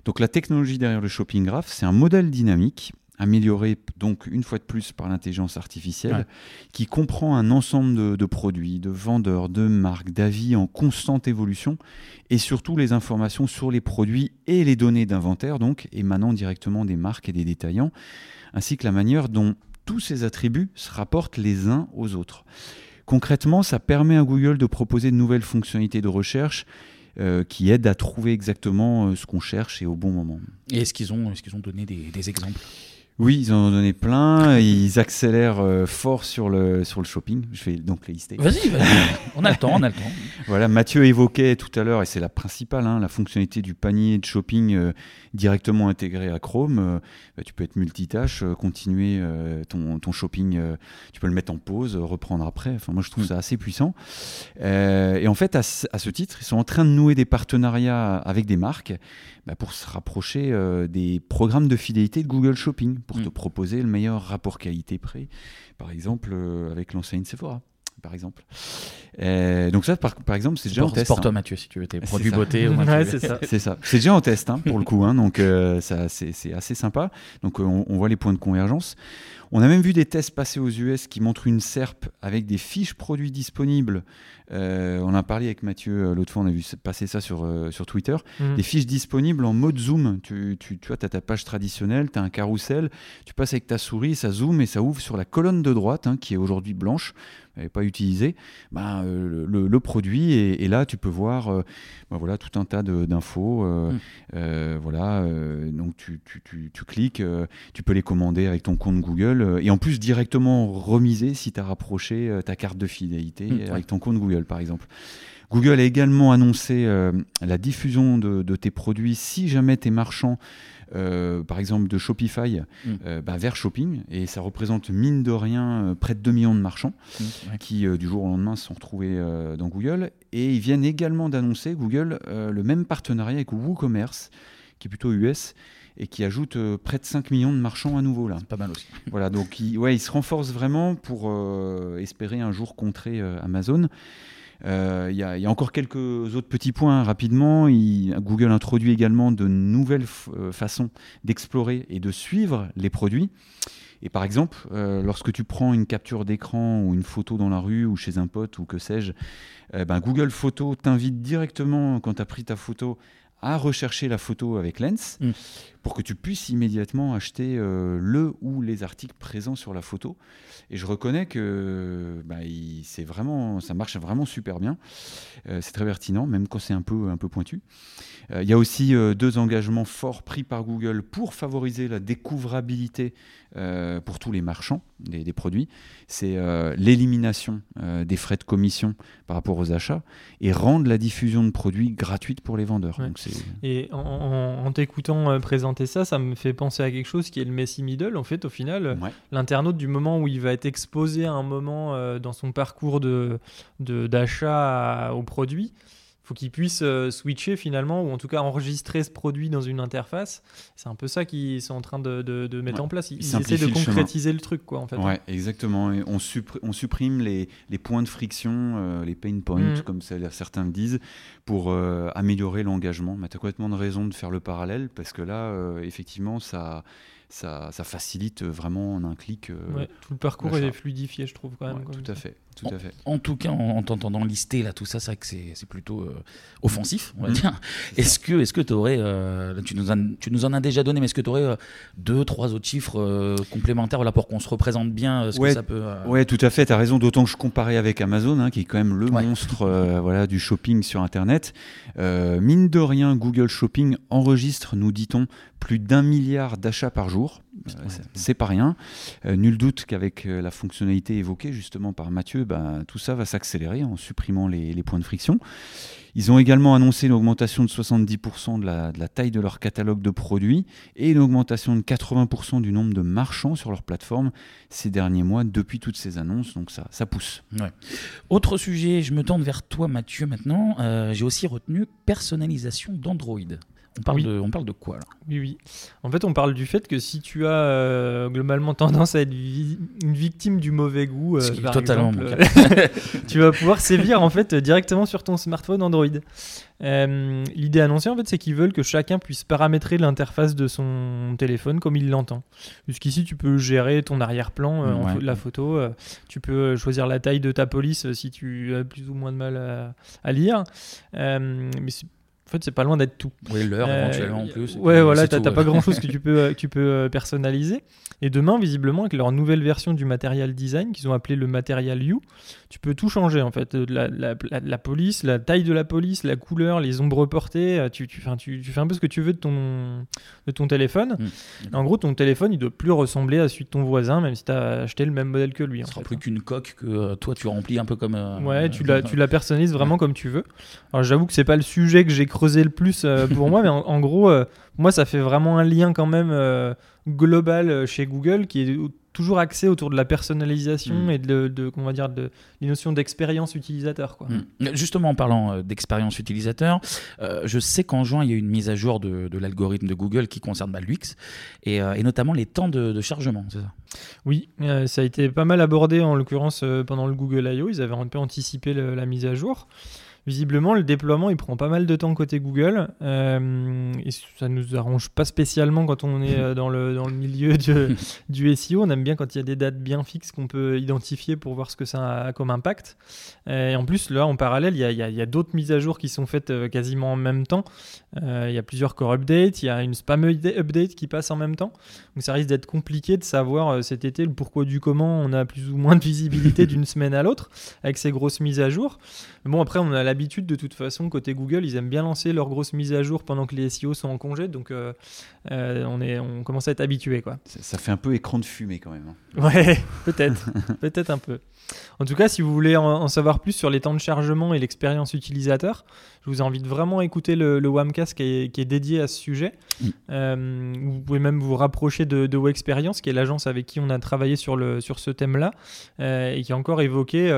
Donc la technologie derrière le Shopping Graph, c'est un modèle dynamique amélioré donc une fois de plus par l'intelligence artificielle, qui comprend un ensemble de, produits, de vendeurs, de marques, d'avis en constante évolution, et surtout les informations sur les produits et les données d'inventaire, donc émanant directement des marques et des détaillants, ainsi que la manière dont tous ces attributs se rapportent les uns aux autres. Concrètement, ça permet à Google de proposer de nouvelles fonctionnalités de recherche euh, qui aident à trouver exactement euh, ce qu'on cherche et au bon moment. Et est-ce qu'ils ont, est qu'ils ont donné des exemples? Oui, ils en ont donné plein. Ils accélèrent euh, fort sur le, sur le shopping. Je vais donc les lister. Vas-y, vas on a le temps, on a le temps. Voilà, Mathieu évoquait tout à l'heure, et c'est la principale, hein, la fonctionnalité du panier de shopping euh, directement intégré à Chrome. Euh, bah, tu peux être multitâche, continuer ton, ton, shopping, tu peux le mettre en pause, reprendre après. Enfin, moi, je trouve mm. ça assez puissant. et en fait, à, à, ce titre, ils sont en train de nouer des partenariats avec des marques bah, pour se rapprocher des programmes de fidélité de Google Shopping pour mm. te proposer le meilleur rapport qualité-prix, par exemple euh, avec l'enseigne Sephora par exemple. donc ça, par, par exemple, c'est déjà en test. Pour toi, hein. Mathieu, si tu veux tes produits beauté. c'est ça. c'est ça. C'est déjà en test hein, pour le coup. Hein, donc euh, ça, c'est assez sympa. Donc on, on, voit les points de convergence. On a même vu des tests passer aux US qui montrent une SERP avec des fiches produits disponibles. Euh, on a parlé avec Mathieu euh, l'autre fois, on a vu passer ça sur, euh, sur Twitter. Mhm. Des fiches disponibles en mode zoom. Tu, tu, tu vois, as ta page traditionnelle, tu as un carrousel, tu passes avec ta souris, ça zoome et ça ouvre sur la colonne de droite, hein, qui est aujourd'hui blanche pas utilisé, bah, le, produit et, là tu peux voir bah, voilà tout un tas d'infos. Mm. voilà, donc tu, tu, tu, tu cliques, tu peux les commander avec ton compte Google euh, et en plus directement remiser si tu as rapproché euh, ta carte de fidélité mmh, avec ton compte Google par exemple. Google a également annoncé euh, la diffusion de, tes produits si jamais tes marchands, par exemple de Shopify, mmh. bah, vers Shopping. Et ça représente mine de rien près de 2 millions de marchands mmh, qui, du jour au lendemain, se sont retrouvés dans Google. Et ils viennent également d'annoncer, Google, le même partenariat avec WooCommerce, qui est plutôt US, et qui ajoute euh, près de 5 millions de marchands à nouveau là. C'est pas mal aussi. Voilà, donc il, ouais, il se renforce vraiment pour euh, espérer un jour contrer euh, Amazon. Euh, Il y, a- encore quelques autres petits points rapidement. Google introduit également de nouvelles euh, façons d'explorer et de suivre les produits. Et par exemple, euh, lorsque tu prends une capture d'écran ou une photo dans la rue ou chez un pote ou que sais-je, euh, ben, Google Photos t'invite directement, quand tu as pris ta photo, à rechercher la photo avec Lens Mm. Pour que tu puisses immédiatement acheter euh, le ou les articles présents sur la photo. Et je reconnais que bah, il- vraiment, ça marche vraiment super bien. Euh, c'est très pertinent, même quand c'est un peu, un peu pointu. Euh, Il y a aussi deux engagements forts pris par Google pour favoriser la découvrabilité pour tous les marchands des, des produits. C'est l'élimination des frais de commission par rapport aux achats et rendre la diffusion de produits gratuite pour les vendeurs. Ouais. Donc Et en, en- en t'écoutant euh, présenter ça, ça me fait penser à quelque chose qui est le Messi Middle. En fait, au final, euh, Ouais. l'internaute, du moment où il va être exposé à un moment euh, dans son parcours de, de- d'achat au produit, faut qu'il puisse euh, switcher finalement, ou en tout cas enregistrer ce produit dans une interface. C'est un peu ça qu'ils sont en train de, de- de mettre Ouais. en place. Ils, Ils essaient de le concrétiser le truc, quoi, en fait. Ouais, exactement. Et on, suppr- on supprime les, les points de friction, euh, les pain points, Mhm. comme ça- certains le disent, pour euh, améliorer l'engagement. Mais tu as complètement de raison de faire le parallèle, parce que là, euh, effectivement, ça, ça, ça facilite vraiment en un clic. euh, Ouais, tout le parcours est fluidifié, je trouve, quand même. ouais, tout à fait. Tout à fait. En tout cas, en, en t'entendant lister là tout ça, c'est vrai que c'est plutôt euh, offensif, on va Mm. dire. Est-ce que est-ce que tu aurais, tu, nous en, tu nous en as déjà donné, mais est-ce que tu aurais deux, trois autres chiffres euh, complémentaires voilà, pour qu'on se représente bien euh, ce Ouais, que ça peut. euh, Ouais, tout à fait, tu as raison, d'autant que je comparais avec Amazon, hein, qui est quand même le Ouais. monstre euh, voilà, du shopping sur Internet. Euh, mine de rien, Google Shopping enregistre, nous dit-on, plus d'un milliard d'achats par jour. C'est- pas rien. Euh, nul doute qu'avec euh, la fonctionnalité évoquée justement par Mathieu, ben, tout ça va s'accélérer en supprimant les, les points de friction. Ils ont également annoncé une augmentation de 70% de la, de la taille de leur catalogue de produits et une augmentation de 80% du nombre de marchands sur leur plateforme ces derniers mois depuis toutes ces annonces. Donc ça, ça pousse. Autre sujet, je me tourne vers toi, Mathieu, maintenant. Euh, J'ai aussi retenu personnalisation d'Android. On parle, Oui. de, on parle de quoi là? Oui, oui. En fait, on parle du fait que si tu as euh, globalement tendance à être vi- une victime du mauvais goût, euh, par totalement exemple, euh, tu vas pouvoir sévir en fait directement sur ton smartphone Android. Euh, L'idée annoncée, en fait, c'est qu'ils veulent que chacun puisse paramétrer l'interface de son téléphone comme il l'entend. Jusqu'ici, tu peux gérer ton arrière-plan, Ouais. la photo. tu peux choisir la taille de ta police si tu as plus ou moins de mal à, à lire. Mais en fait, c'est pas loin d'être tout. Oui, l'heure Euh, éventuellement en plus. Ouais, voilà, t'as t'as pas grand chose que tu peux, euh, que tu peux euh, personnaliser. Et demain, visiblement, avec leur nouvelle version du Material Design, qu'ils ont appelé le Material U, tu peux tout changer en fait. La, la, la- la police, la taille de la police, la couleur, les ombres portées, euh, tu, tu, tu, tu fais un peu ce que tu veux de ton, de ton téléphone. Mm. En gros, ton téléphone, il doit plus ressembler à celui de ton voisin, même si tu as acheté le même modèle que lui. Ce en sera fait. plus qu'une coque que toi tu remplis un peu comme. euh, Ouais, tu euh, la, tu la personnalises vraiment comme tu veux. Alors j'avoue que c'est pas le sujet que j'ai creusé le plus euh, pour moi, mais en, en gros, euh, moi ça fait vraiment un lien quand même euh, global chez Google qui est toujours axé autour de la personnalisation Mm. et de, de comment dire de notions d'expérience utilisateur quoi. Mm. Justement, en parlant euh, d'expérience utilisateur, euh, je sais qu'en juin, il y a eu une mise à jour de, de l'algorithme de Google qui concerne bah, l'UX et, euh, et notamment les temps de, chargement, c'est ça? Oui, ça a été pas mal abordé en l'occurrence pendant le Google I.O. Ils avaient un peu anticipé le- la mise à jour. Visiblement, le déploiement, il prend pas mal de temps côté Google. euh, et ça nous arrange pas spécialement quand on est euh, dans le, dans le milieu de- du SEO. On aime bien quand il y a des dates bien fixes qu'on peut identifier pour voir ce que ça a comme impact. Euh, et en plus, là, en parallèle, il y a, il y a- d'autres mises à jour qui sont faites euh, quasiment en même temps. Euh, il y a plusieurs core updates, il y a une spam update qui passe en même temps. Donc ça risque d'être compliqué de savoir cet été le pourquoi du comment on a plus ou moins de visibilité d'une semaine à l'autre avec ces grosses mises à jour. Mais bon, après, on a l'habitude de toute façon, côté Google, ils aiment bien lancer leurs grosses mises à jour pendant que les SEO sont en congé. Donc euh, euh, on, est, on commence à être habitué. Quoi. Ça, ça fait un peu écran de fumée quand même. hein. Ouais, peut-être. peut-être un peu. En tout cas, si vous voulez en, en savoir plus sur les temps de chargement et l'expérience utilisateur, je vous invite vraiment à écouter le, le Wamcast qui est, qui est dédié à ce sujet. Mm. Euh, vous pouvez même vous rapprocher de, de WoExperience, qui est l'agence avec qui on a travaillé sur, le, sur ce thème-là, et qui a encore évoqué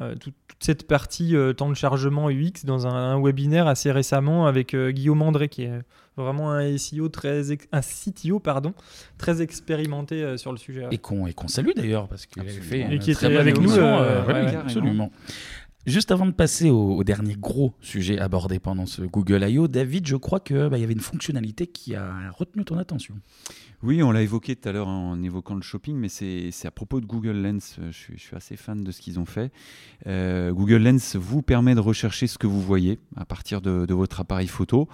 euh, tout- toute cette partie euh, temps de chargement UX dans un, un webinaire assez récemment avec euh, Guillaume André, qui est vraiment un SEO très ex- un CTO pardon très expérimenté euh, sur le sujet. ouais. Et qu'on et qu'on salue d'ailleurs parce qu'il avait fait Et qui était avec nous, émission, euh, ouais, ouais, oui, carrément. absolument. Juste avant de passer au, dernier gros sujet abordé pendant ce Google I.O., David, je crois qu'il bah, y avait une fonctionnalité qui a retenu ton attention. Oui, on l'a évoqué tout à l'heure en évoquant le shopping, mais c'est à propos de Google Lens. Je suis, je suis assez fan de ce qu'ils ont fait. Euh, Google Lens vous permet de rechercher ce que vous voyez à partir de, votre appareil photo,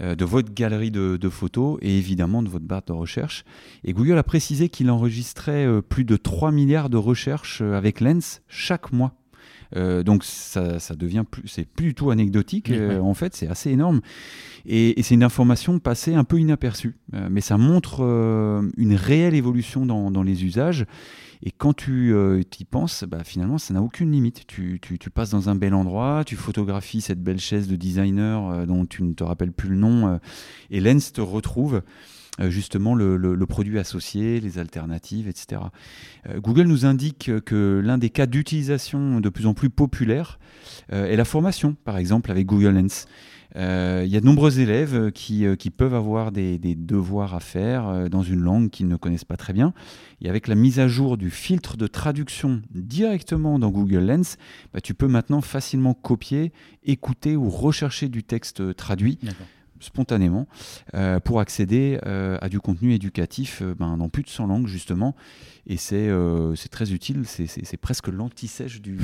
euh, de votre galerie de, photos et évidemment de votre barre de recherche. Et Google a précisé qu'il enregistrait euh, plus de 3 milliards de recherches avec Lens chaque mois. Euh, donc ça, devient plus, c'est plus du tout anecdotique. Euh, en fait, c'est assez énorme. Et, c'est une information passée un peu inaperçue, euh, mais ça montre une réelle évolution dans, les usages. Et quand tu y penses, bah, finalement, ça n'a aucune limite. Tu, tu, passes dans un bel endroit, tu photographies cette belle chaise de designer dont tu ne te rappelles plus le nom, et Lens te retrouve. Euh, justement le, produit associé, les alternatives, etc. Euh, Google nous indique que l'un des cas d'utilisation de plus en plus populaires euh, est la formation, par exemple avec Google Lens. Il y a de nombreux élèves qui, peuvent avoir des, devoirs à faire dans une langue qu'ils ne connaissent pas très bien. Et avec la mise à jour du filtre de traduction directement dans Google Lens, bah, tu peux maintenant facilement copier, écouter ou rechercher du texte traduit spontanément euh, pour accéder euh, à du contenu éducatif euh, ben, dans plus de 100 langues justement. Et c'est très utile. C'est presque l'anti-sèche du,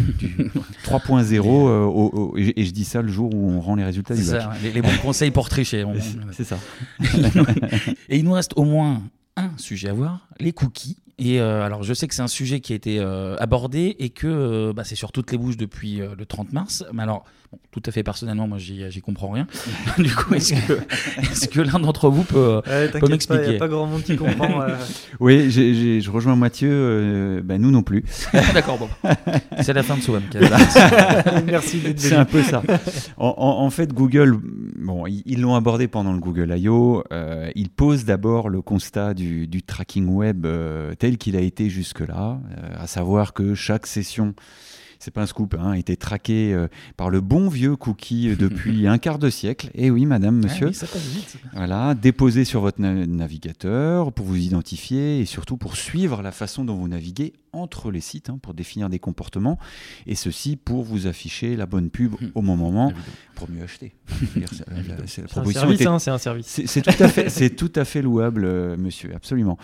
3.0 et, je dis ça le jour où on rend les résultats du bac. les, bons conseils pour tricher c'est ça. Et il nous reste au moins un sujet à voir les cookies et alors, je sais que c'est un sujet qui a été abordé et que bah, c'est sur toutes les bouches depuis le 30 mars. Mais alors, tout à fait personnellement, moi, j'y comprends rien. du coup, est-ce que, est que l'un d'entre vous peut, peut m'expliquer Il n'y a pas grand monde qui comprend. Euh. oui, je rejoins Mathieu. Euh, ben, nous non plus. D'accord, bon. C'est la fin de ce Merci d'être C'est un peu ça. En, fait, Google, bon, ils l'ont abordé pendant le Google I.O. Euh, ils posent d'abord le constat du, du tracking web tel qu'il a été jusque-là, à savoir que chaque session c'est pas un scoop, hein, a été traqué euh, par le bon vieux cookie euh, depuis un quart de siècle. Et oui, madame, ah monsieur. ça passe vite. Voilà, déposé sur votre navigateur pour vous identifier et surtout pour suivre la façon dont vous naviguez entre les sites hein, pour définir des comportements et ceci pour vous afficher la bonne pub au bon moment pour mieux acheter. C'est un service, hein, c'est un service. C'est tout à fait, c'est tout à fait louable, euh, monsieur, absolument.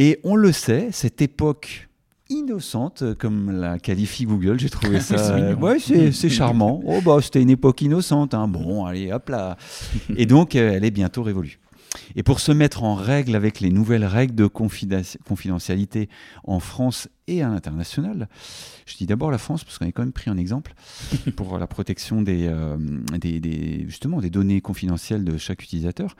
Et on le sait, cette époque innocente, comme la qualifie Google. J'ai trouvé ça. ouais, c'est charmant. Oh, bah, c'était une époque innocente. Hein. Bon, allez, hop là. Et donc, euh, elle est bientôt révolue. Et pour se mettre en règle avec les nouvelles règles de confidentialité en France et à l'international, je dis d'abord la France parce qu'on est quand même pris un exemple pour la protection euh, des, des, justement des données confidentielles de chaque utilisateur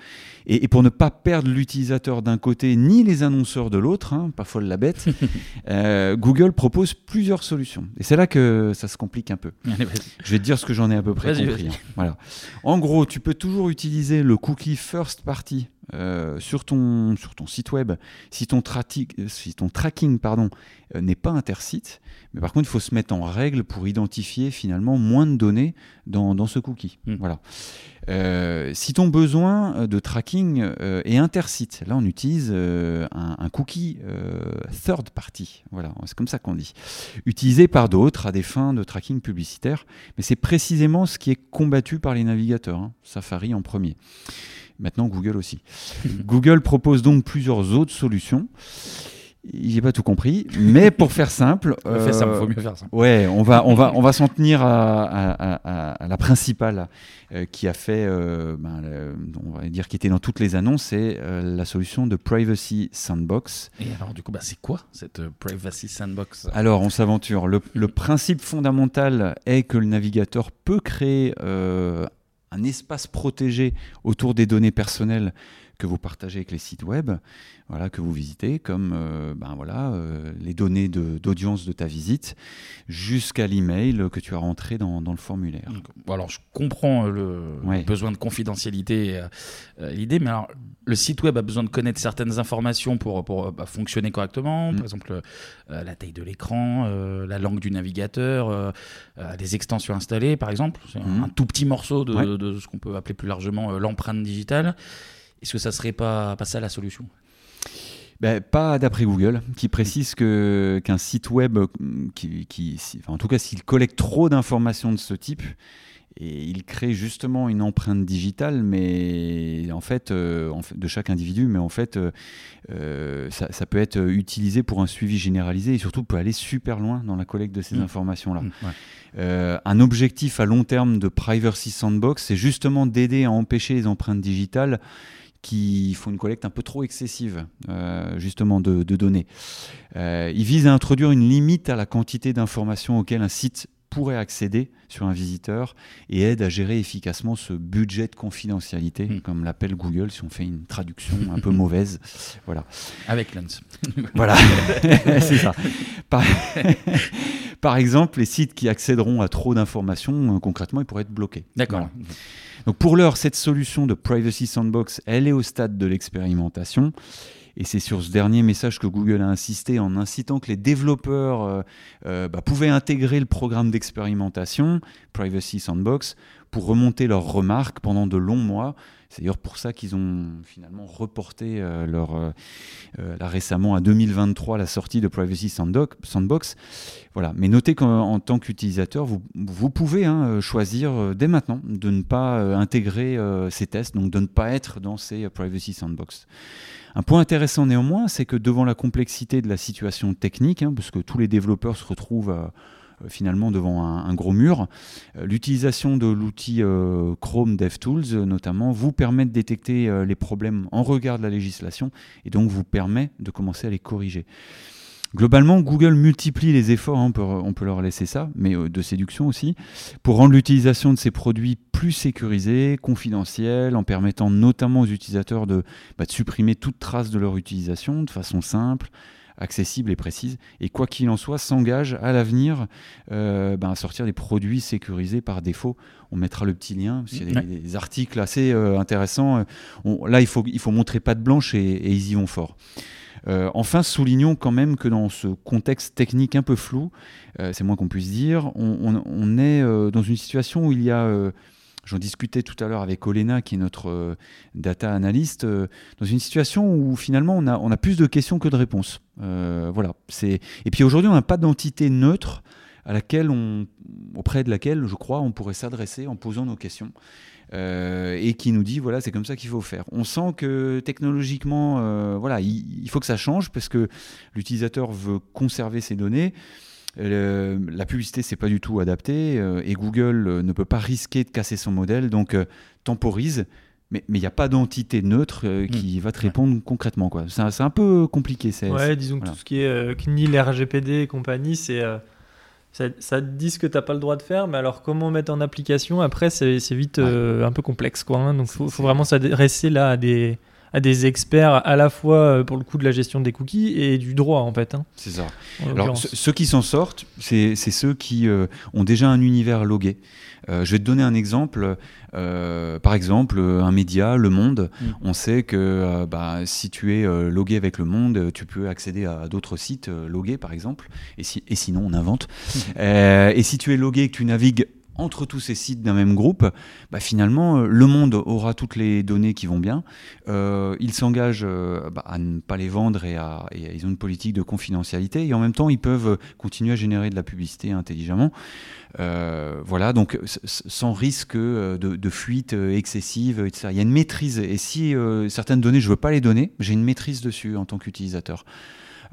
et, pour ne pas perdre l'utilisateur d'un côté ni les annonceurs de l'autre, hein, pas folle la bête, euh, Google propose plusieurs solutions. Et c'est là que ça se complique un peu. je vais te dire ce que j'en ai à peu près compris. Hein. Voilà. En gros, tu peux toujours utiliser le cookie first party euh, sur, ton, sur ton site web si ton, si ton tracking pardon, euh, n'est pas intersite. Mais par contre, il faut se mettre en règle pour identifier finalement moins de données dans, dans ce cookie. Hmm. Voilà. Euh, si ton besoin de tracking est intersite, là on utilise un, cookie third party. Voilà, c'est comme ça qu'on dit. Utilisé par d'autres à des fins de tracking publicitaire. Mais c'est précisément ce qui est combattu par les navigateurs. Hein. Safari en premier. Maintenant, Google aussi. Google propose donc plusieurs autres solutions. J'ai pas tout compris, mais pour faire simple, euh, faut mieux faire simple. Ouais, on va on va on va s'en tenir à, la principale euh, qui a fait, euh, ben, on va dire qui était dans toutes les annonces, c'est la solution de Privacy Sandbox. Et alors du coup, bah, c'est quoi cette Privacy Sandbox? Alors on s'aventure. Le, le, principe fondamental est que le navigateur peut créer un espace protégé autour des données personnelles que vous partagez avec les sites web, voilà, que vous visitez, comme euh, ben voilà, euh, les données d'audience de, ta visite, jusqu'à l'email que tu as rentré dans, dans le formulaire. alors je comprends le, besoin de confidentialité, euh, l'idée, mais alors le site web a besoin de connaître certaines informations pour, pour bah, fonctionner correctement, par mm. exemple la taille de l'écran, la langue du navigateur, les extensions installées, par exemple, c'est un, tout petit morceau de, de ce qu'on peut appeler plus largement l'empreinte digitale. Est-ce que ça serait pas, pas ça la solution? Ben, pas d'après Google, qui précise que qu'un site web, euh, qui, enfin, en tout cas s'il collecte trop d'informations de ce type, et il crée justement une empreinte digitale, mais en fait, euh, de chaque individu, mais en fait, euh, euh, ça, peut être utilisé pour un suivi généralisé et surtout peut aller super loin dans la collecte de ces mmh. informations-là. Mmh, un objectif à long terme de Privacy Sandbox, c'est justement d'aider à empêcher les empreintes digitales qui font une collecte un peu trop excessive, justement, de, de données. il vise à introduire une limite à la quantité d'informations auxquelles un site pourrait accéder sur un visiteur et aide à gérer efficacement ce budget de confidentialité, hmm. comme l'appelle Google si on fait une traduction un peu mauvaise. Voilà. Avec Lens. voilà, c'est ça. Par... exemple, les sites qui accéderont à trop d'informations, euh, concrètement, ils pourraient être bloqués. D'accord. Donc pour l'heure, cette solution de Privacy Sandbox, elle est au stade de l'expérimentation. Et c'est sur ce dernier message que Google a insisté en incitant que les développeurs euh, euh, bah, pouvaient intégrer le programme d'expérimentation Privacy Sandbox pour remonter leurs remarques pendant de longs mois. C'est d'ailleurs pour ça qu'ils ont finalement reporté euh, leur, là récemment à 2023 la sortie de Privacy Sandbox. Voilà. Mais notez qu'en tant qu'utilisateur, vous, pouvez hein, choisir dès maintenant de ne pas intégrer ces tests, donc de ne pas être dans ces Privacy Sandbox. Un point intéressant néanmoins, c'est que devant la complexité de la situation technique, hein, parce que tous les développeurs se retrouvent euh, euh, finalement devant un, gros mur, euh, l'utilisation de l'outil Chrome DevTools notamment vous permet de détecter les problèmes en regard de la législation et donc vous permet de commencer à les corriger. Globalement, Google multiplie les efforts, hein, on, peut, leur laisser ça, mais euh, de séduction aussi, pour rendre l'utilisation de ces produits plus sécurisés, confidentiels, en permettant notamment aux utilisateurs de, bah, supprimer toute trace de leur utilisation de façon simple, accessible et précise. Et quoi qu'il en soit, s'engage à l'avenir euh, bah, à sortir des produits sécurisés par défaut. On mettra le petit lien, il y a des, articles assez euh, intéressants. là, il faut, il faut montrer patte blanche et, et ils y vont fort. Euh, enfin, soulignons quand même que dans ce contexte technique un peu flou, euh, c'est moins qu'on puisse dire, on, est euh, dans une situation où il y a, j'en discutais tout à l'heure avec Olena, qui est notre data analyst, dans une situation où finalement on a, plus de questions que de réponses. voilà. Et puis aujourd'hui, on n'a pas d'entité neutre à laquelle on, auprès de laquelle, je crois, on pourrait s'adresser en posant nos questions. Euh, et qui nous dit voilà c'est comme ça qu'il faut faire. On sent que technologiquement euh, voilà il, faut que ça change parce que l'utilisateur veut conserver ses données. Euh, la publicité c'est pas du tout adapté et Google ne peut pas risquer de casser son modèle donc temporise. Mais il n'y a pas d'entité neutre qui hmm. va te répondre concrètement. C'est un, peu compliqué. Ouais, disons que tout ce qui est CNIL, RGPD et compagnie, c'est ça, te dit ce que tu n'as pas le droit de faire, mais alors comment mettre en application? Après, c'est vite euh, un peu complexe. Quoi, hein. donc, il faut, vraiment s'adresser là à des, à des experts à la fois euh, pour le coup de la gestion des cookies et du droit en fait. Hein. c'est ça. Alors ceux qui s'en sortent, c'est ceux qui euh, ont déjà un univers logué. Euh, je vais te donner un exemple. par exemple, un média, Le Monde, mm. on sait que bah, si tu es logué avec Le Monde, tu peux accéder à d'autres sites logués par exemple. Et, si, et sinon, on invente. Mm. et si tu es logué et que tu navigues entre tous ces sites d'un même groupe, bah finalement, euh, le monde aura toutes les données qui vont bien. Euh, ils s'engagent euh, bah, à ne pas les vendre et, ils ont une politique de confidentialité et en même temps, ils peuvent continuer à générer de la publicité intelligemment. voilà, donc sans risque de, fuite excessive, etc. Il y a une maîtrise et si certaines données, je ne veux pas les donner, j'ai une maîtrise dessus en tant qu'utilisateur.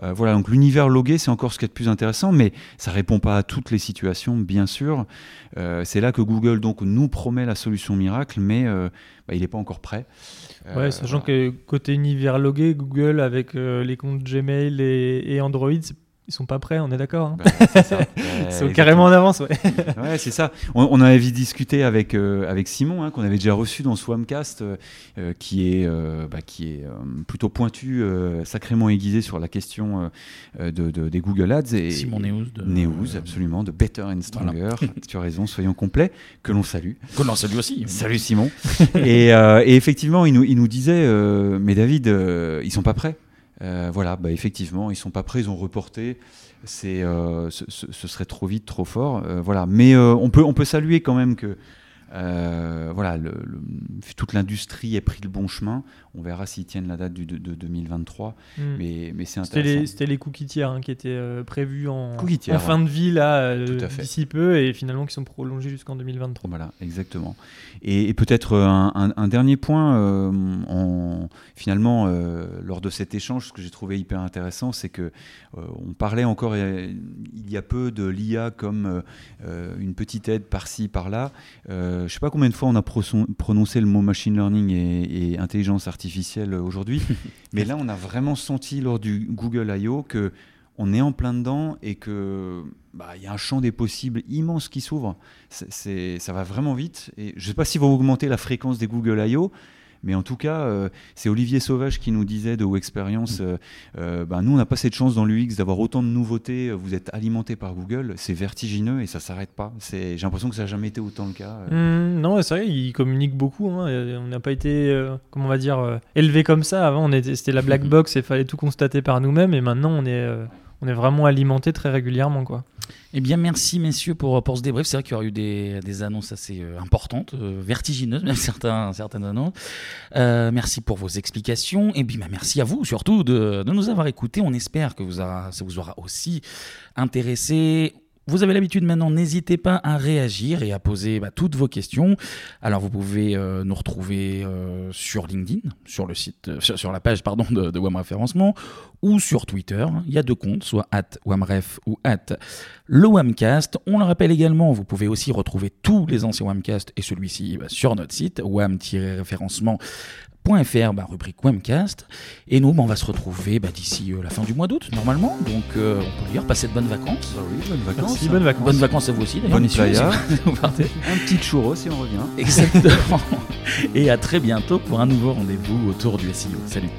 Euh, voilà, donc l'univers logué, c'est encore ce qui est le plus intéressant, mais ça répond pas à toutes les situations, bien sûr. Euh, c'est là que Google donc nous promet la solution miracle, mais euh, bah, il n'est pas encore prêt. Ouais, sachant que côté univers logué, Google avec les comptes Gmail et, et Android, ils sont pas prêts, on est d'accord hein bah, C'est carrément en avance, ouais. ouais, c'est ça. On, on, avait discuté avec, euh, avec Simon, hein, qu'on avait déjà reçu dans Swamcast, euh, euh, qui est, bah, qui est plutôt pointu, sacrément aiguisé sur la question de, de, des Google Ads. Et, Simon News. De... News, absolument, de Better and Stronger. tu as raison, soyons complets, que l'on salue. Que l'on salue aussi. Salut Simon. et, et, effectivement, il nous, il nous disait, mais David, ils sont pas prêts. Euh, voilà, bah effectivement, ils sont pas prêts, ils ont reporté. C'est, euh, ce, serait trop vite, trop fort. Euh, voilà, mais on peut, on peut saluer quand même que Euh, voilà, le, toute l'industrie a pris le bon chemin. On verra s'ils tiennent la date du, de, 2023. Hmm. Mais, mais c'est intéressant. C'était les, cookies tiers hein, qui étaient euh, prévus en, en fin de vie là, d'ici peu et finalement qui sont prolongés jusqu'en 2023. Voilà, exactement. Et, peut-être un, dernier point, en, finalement, lors de cet échange, ce que j'ai trouvé hyper intéressant, c'est que on parlait encore il y a peu de l'IA comme une petite aide par-ci, par-là. Euh, je ne sais pas combien de fois on a prononcé le mot machine learning et, intelligence artificielle aujourd'hui, mais là on a vraiment senti lors du Google I.O. que on est en plein dedans et que bah, il y a un champ des possibles immense qui s'ouvre. ça va vraiment vite. Et je ne sais pas si va augmenter la fréquence des Google I.O., mais en tout cas, euh, c'est Olivier Sauvage qui nous disait de Experience, mm. euh, euh, ben, nous, on n'a pas cette chance dans l'UX d'avoir autant de nouveautés. Vous êtes alimenté par Google, c'est vertigineux et ça s'arrête pas. J'ai l'impression que ça n'a jamais été autant le cas. Mm, non, c'est vrai, il communique beaucoup. Hein, on n'a pas été, comment on va dire, élevé comme ça. Avant, c'était la black box et il fallait tout constater par nous-mêmes. Et maintenant, on est on est vraiment alimenté très régulièrement. Quoi. Eh bien, merci messieurs pour, pour ce débrief. C'est vrai qu'il y aura eu des, des annonces assez euh, importantes, euh, vertigineuses, même certaines annonces. Euh, merci pour vos explications. Et bien, bah, merci à vous surtout de, de nous avoir écoutés. On espère que vous ça vous aura aussi intéressé. Vous avez l'habitude maintenant, n'hésitez pas à réagir et à poser bah, toutes vos questions. Alors vous pouvez euh, nous retrouver euh, sur LinkedIn, sur le site, euh, sur, la page pardon de, de WAM Référencement, ou sur Twitter. Il y a deux comptes, soit at WAMREF ou at le WAMcast. On le rappelle également, vous pouvez aussi retrouver tous les anciens WAMcast et celui-ci bah, sur notre site wam-référencement .fr, bah, rubrique Webcast. Et nous, bah, on va se retrouver bah, d'ici euh, la fin du mois d'août, normalement. Donc, euh, on peut dire, passer de bonnes vacances. Ah oui, bonnes vacances. Merci, bonnes vacances. Bonnes vacances à vous aussi, d'ailleurs. Bonne playa. Un petit churro si on revient. Exactement. Et à très bientôt pour un nouveau rendez-vous autour du SEO. Salut.